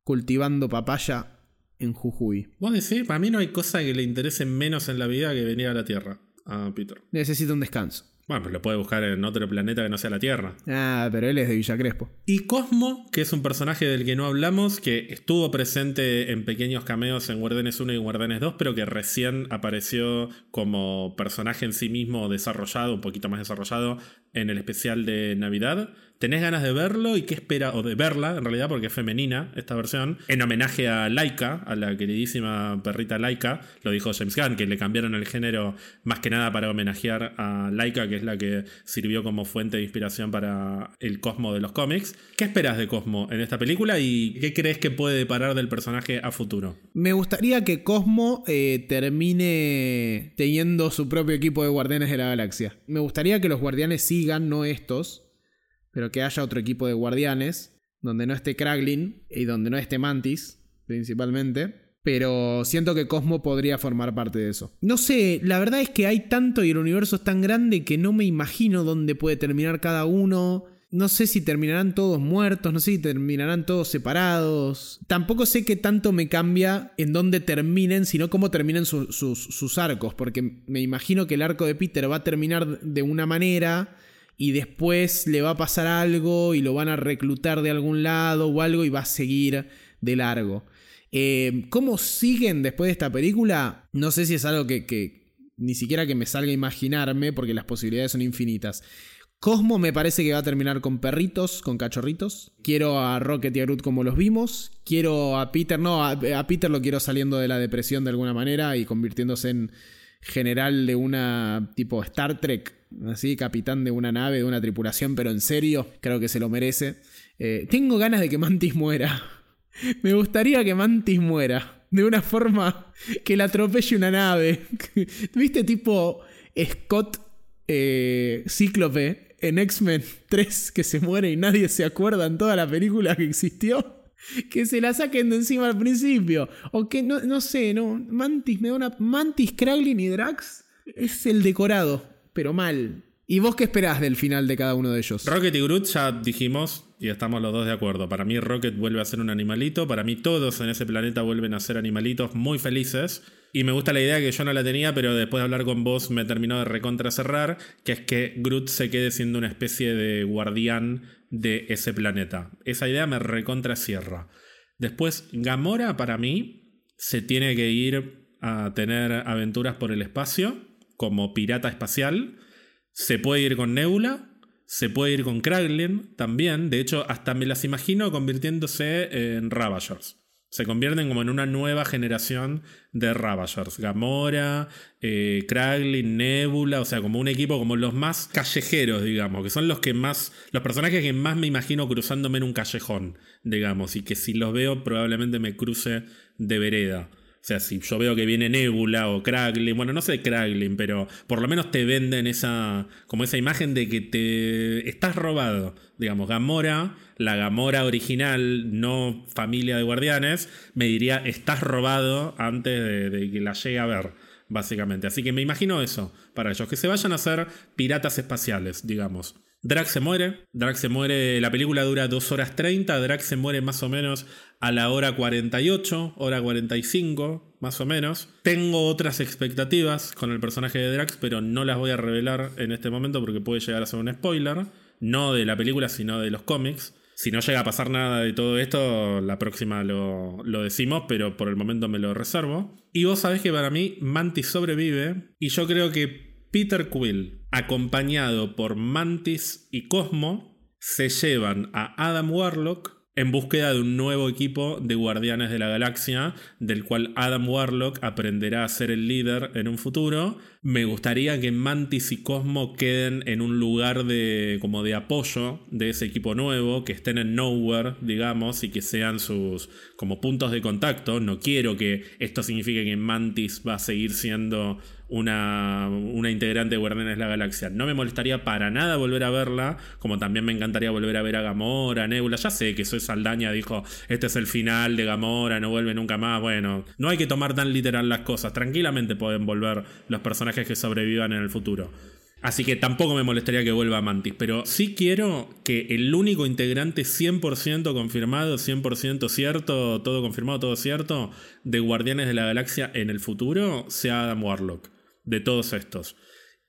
cultivando papaya en Jujuy.
Vos decís, para mí no hay cosa que le interese menos en la vida que venir a la Tierra, a Peter.
Necesita un descanso.
Bueno, pues lo puede buscar en otro planeta que no sea la Tierra.
Ah, pero él es de Villa Crespo.
Y Cosmo, que es un personaje del que no hablamos, que estuvo presente en pequeños cameos en Guardianes 1 y Guardianes 2, pero que recién apareció como personaje en sí mismo desarrollado, un poquito más desarrollado, en el especial de Navidad. ¿Tenés ganas de verlo y qué espera, o de verla en realidad, porque es femenina esta versión, en homenaje a Laika, a la queridísima perrita Laika, lo dijo James Gunn, que le cambiaron el género más que nada para homenajear a Laika, que es la que sirvió como fuente de inspiración para el Cosmo de los cómics. ¿Qué esperas de Cosmo en esta película y qué crees que puede deparar del personaje a futuro?
Me gustaría que Cosmo eh, termine teniendo su propio equipo de guardianes de la galaxia. Me gustaría que los guardianes sigan, no estos pero que haya otro equipo de guardianes, donde no esté Kraglin y donde no esté Mantis, principalmente. Pero siento que Cosmo podría formar parte de eso. No sé, la verdad es que hay tanto y el universo es tan grande que no me imagino dónde puede terminar cada uno. No sé si terminarán todos muertos, no sé si terminarán todos separados. Tampoco sé qué tanto me cambia en dónde terminen, sino cómo terminen sus, sus arcos. Porque me imagino que el arco de Peter va a terminar de una manera y después le va a pasar algo y lo van a reclutar de algún lado o algo y va a seguir de largo. Eh, ¿Cómo siguen después de esta película? No sé si es algo que, ni siquiera que me salga a imaginarme porque las posibilidades son infinitas. Cosmo me parece que va a terminar con perritos, con cachorritos. Quiero a Rocket y a Groot como los vimos. Quiero a Peter, no, a Peter lo quiero saliendo de la depresión de alguna manera y convirtiéndose en, general de una tipo Star Trek, así, capitán de una nave, de una tripulación, pero en serio, creo que se lo merece. Eh, tengo ganas de que Mantis muera. Me gustaría que Mantis muera. De una forma que la atropelle una nave. ¿Viste tipo Scott eh, Cíclope en X-Men 3 que se muere y nadie se acuerda en toda la película que existió? que se la saquen de encima al principio. O que no, no sé, no. Mantis me da una. Mantis, Kraglin y Drax es el decorado, pero mal. ¿Y vos qué esperás del final de cada uno de ellos?
Rocket y Groot ya dijimos y estamos los dos de acuerdo. Para mí Rocket vuelve a ser un animalito. Para mí todos en ese planeta vuelven a ser animalitos muy felices. Y me gusta la idea que yo no la tenía, pero después de hablar con vos me terminó de recontra cerrar, que es que Groot se quede siendo una especie de guardián de ese planeta. Esa idea me recontra cierra. Después, Gamora para mí se tiene que ir a tener aventuras por el espacio como pirata espacial. Se puede ir con Nebula, se puede ir con Kraglin también. De hecho, hasta me las imagino convirtiéndose en Ravagers se convierten como en una nueva generación de Ravagers. Gamora, eh, Kraglin, Nebula, o sea, como un equipo como los más callejeros, digamos, que son los que más, los personajes que más me imagino cruzándome en un callejón, digamos, y que si los veo probablemente me cruce de vereda. O sea, si yo veo que viene Nebula o Kraglin, bueno, no sé Kraglin, pero por lo menos te venden esa, como esa imagen de que te estás robado. Digamos, Gamora, la Gamora original, no familia de guardianes, me diría, estás robado antes de, que la llegue a ver, básicamente. Así que me imagino eso para ellos, que se vayan a ser piratas espaciales, digamos. Drax se muere, Drax se muere, la película dura 2 horas 30, Drax se muere más o menos a la hora 48, hora 45, más o menos. Tengo otras expectativas con el personaje de Drax, pero no las voy a revelar en este momento porque puede llegar a ser un spoiler, no de la película, sino de los cómics. Si no llega a pasar nada de todo esto, la próxima lo, lo, decimos, pero por el momento me lo reservo. Y vos sabés que para mí Mantis sobrevive, y yo creo que Peter Quill, acompañado por Mantis y Cosmo, se llevan a Adam Warlock en búsqueda de un nuevo equipo de Guardianes de la Galaxia, del cual Adam Warlock aprenderá a ser el líder en un futuro. Me gustaría que Mantis y Cosmo queden en un lugar de como de apoyo de ese equipo nuevo, que estén en Nowhere, digamos, y que sean sus como puntos de contacto. No quiero que esto signifique que Mantis va a seguir siendo una, integrante de Guardianes de la Galaxia. No me molestaría para nada volver a verla, como también me encantaría volver a ver a Gamora, Nebula. Ya sé que soy Saldaña, dijo, este es el final de Gamora, no vuelve nunca más. Bueno, no hay que tomar tan literal las cosas. Tranquilamente pueden volver los personajes que sobrevivan en el futuro. Así que tampoco me molestaría que vuelva Mantis, pero sí quiero que el único integrante 100% confirmado, 100% cierto, todo confirmado, todo cierto, de Guardianes de la Galaxia en el futuro sea Adam Warlock de todos estos.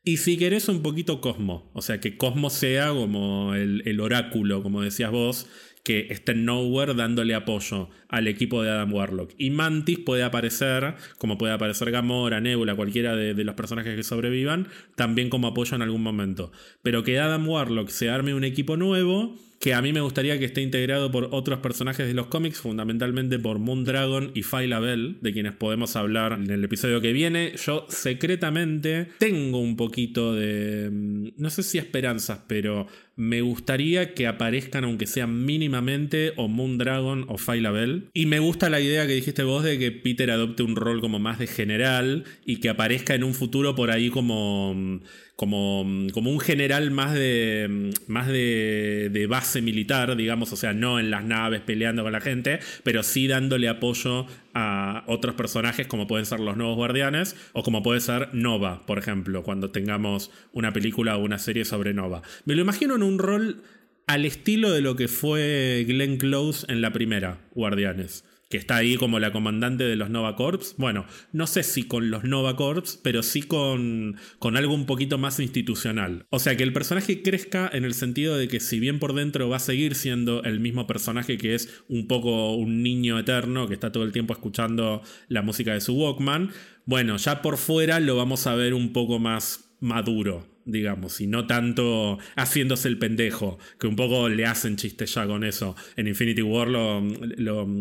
Y si querés un poquito Cosmo, o sea, que Cosmo sea como el, el oráculo, como decías vos, que esté en Nowhere dándole apoyo al equipo de Adam Warlock. Y Mantis puede aparecer, como puede aparecer Gamora, Nebula, cualquiera de, de, los personajes que sobrevivan, también como apoyo en algún momento. Pero que Adam Warlock se arme un equipo nuevo que a mí me gustaría que esté integrado por otros personajes de los cómics, fundamentalmente por Moondragon y Phyla Bell, de quienes podemos hablar en el episodio que viene. Yo secretamente tengo un poquito de, mm, no sé si esperanzas, pero me gustaría que aparezcan, aunque sean mínimamente, o Moondragon o Phyla Bell. Y me gusta la idea que dijiste vos de que Peter adopte un rol como más de general y que aparezca en un futuro por ahí como mm, como, como un general más de, más de, de, base militar, digamos, o sea, no en las naves peleando con la gente, pero sí dándole apoyo a otros personajes como pueden ser los nuevos guardianes o como puede ser Nova, por ejemplo, cuando tengamos una película o una serie sobre Nova. Me lo imagino en un rol al estilo de lo que fue Glenn Close en la primera, Guardianes que está ahí como la comandante de los Nova Corps. Bueno, no sé si con los Nova Corps, pero sí con, con algo un poquito más institucional. O sea, que el personaje crezca en el sentido de que si bien por dentro va a seguir siendo el mismo personaje que es un poco un niño eterno que está todo el tiempo escuchando la música de su Walkman, bueno, ya por fuera lo vamos a ver un poco más maduro, digamos, y no tanto haciéndose el pendejo, que un poco le hacen chistes ya con eso. En Infinity War lo,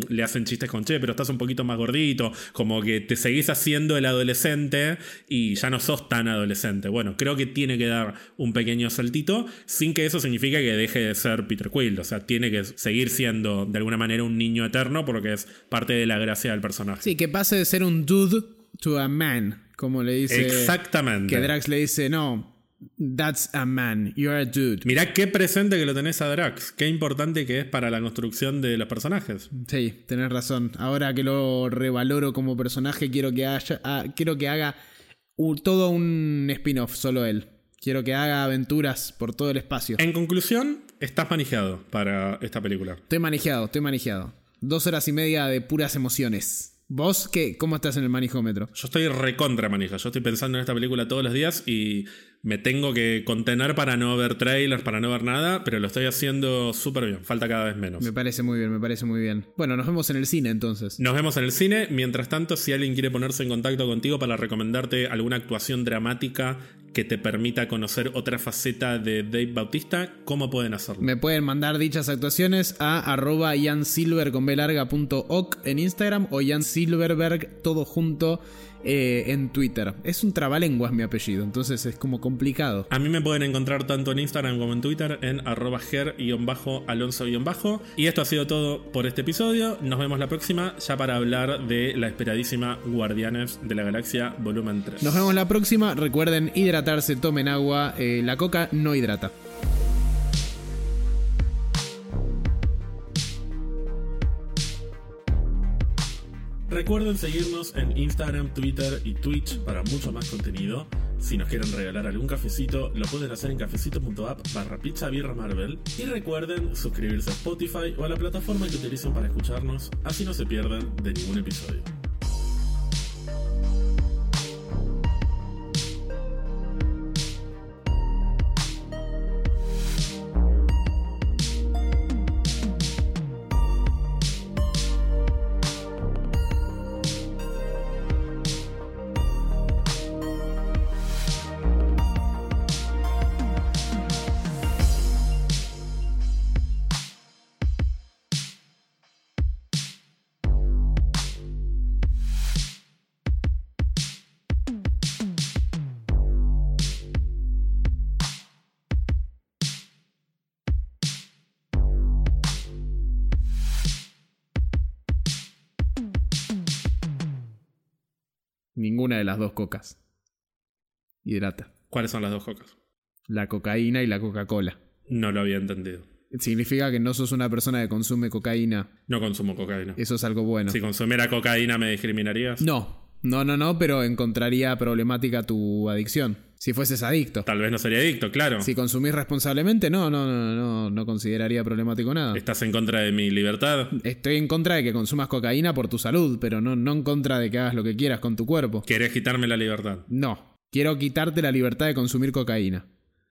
le hacen chistes con, che, pero estás un poquito más gordito, como que te seguís haciendo el adolescente y ya no sos tan adolescente. Bueno, creo que tiene que dar un pequeño saltito, sin que eso signifique que deje de ser Peter Quill, o sea, tiene que seguir siendo de alguna manera un niño eterno porque es parte de la gracia del personaje.
Sí, que pase de ser un dude to a man, como le dice.
Exactamente.
Que Drax le dice, no, That's a man, you're a dude.
Mirá qué presente que lo tenés a Drax, qué importante que es para la construcción de los personajes.
Sí, tenés razón. Ahora que lo revaloro como personaje, quiero que, haya, ah, quiero que haga todo un spin-off, solo él. Quiero que haga aventuras por todo el espacio.
En conclusión, estás manejado para esta película.
Estoy manejado, estoy manejado. Dos horas y media de puras emociones. ¿Vos qué? ¿Cómo estás en el manijómetro?
Yo estoy recontra manija. Yo estoy pensando en esta película todos los días y me tengo que contener para no ver trailers, para no ver nada, pero lo estoy haciendo súper bien. Falta cada vez menos.
Me parece muy bien, me parece muy bien. Bueno, nos vemos en el cine entonces.
Nos vemos en el cine. Mientras tanto, si alguien quiere ponerse en contacto contigo para recomendarte alguna actuación dramática que te permita conocer otra faceta de Dave Bautista, ¿cómo pueden hacerlo?
Me pueden mandar dichas actuaciones a arroba jansilver con en Instagram o jansilverberg todo junto eh, en Twitter. Es un trabalenguas mi apellido, entonces es como complicado.
A mí me pueden encontrar tanto en Instagram como en Twitter en arroba ger-alonso-bajo. Y esto ha sido todo por este episodio. Nos vemos la próxima ya para hablar de la esperadísima Guardianes de la Galaxia volumen 3.
Nos vemos la próxima. Recuerden hidratarse, tomen agua. Eh, la coca no hidrata.
Recuerden seguirnos en Instagram, Twitter y Twitch para mucho más contenido. Si nos quieren regalar algún cafecito, lo pueden hacer en cafecito.app barra pizza birra marvel. Y recuerden suscribirse a Spotify o a la plataforma que utilicen para escucharnos, así no se pierden de ningún episodio.
Ninguna de las dos cocas. Hidrata.
¿Cuáles son las dos cocas?
La cocaína y la Coca-Cola.
No lo había entendido.
Significa que no sos una persona que consume cocaína.
No consumo cocaína.
Eso es algo bueno.
Si consumiera cocaína, ¿me discriminarías?
No. No, no, no, pero encontraría problemática tu adicción. Si fueses adicto.
Tal vez no sería adicto, claro.
Si consumís responsablemente, no, no, no, no, no consideraría problemático nada.
¿Estás en contra de mi libertad?
Estoy en contra de que consumas cocaína por tu salud, pero no, no en contra de que hagas lo que quieras con tu cuerpo.
¿Querés quitarme la libertad?
No. Quiero quitarte la libertad de consumir cocaína.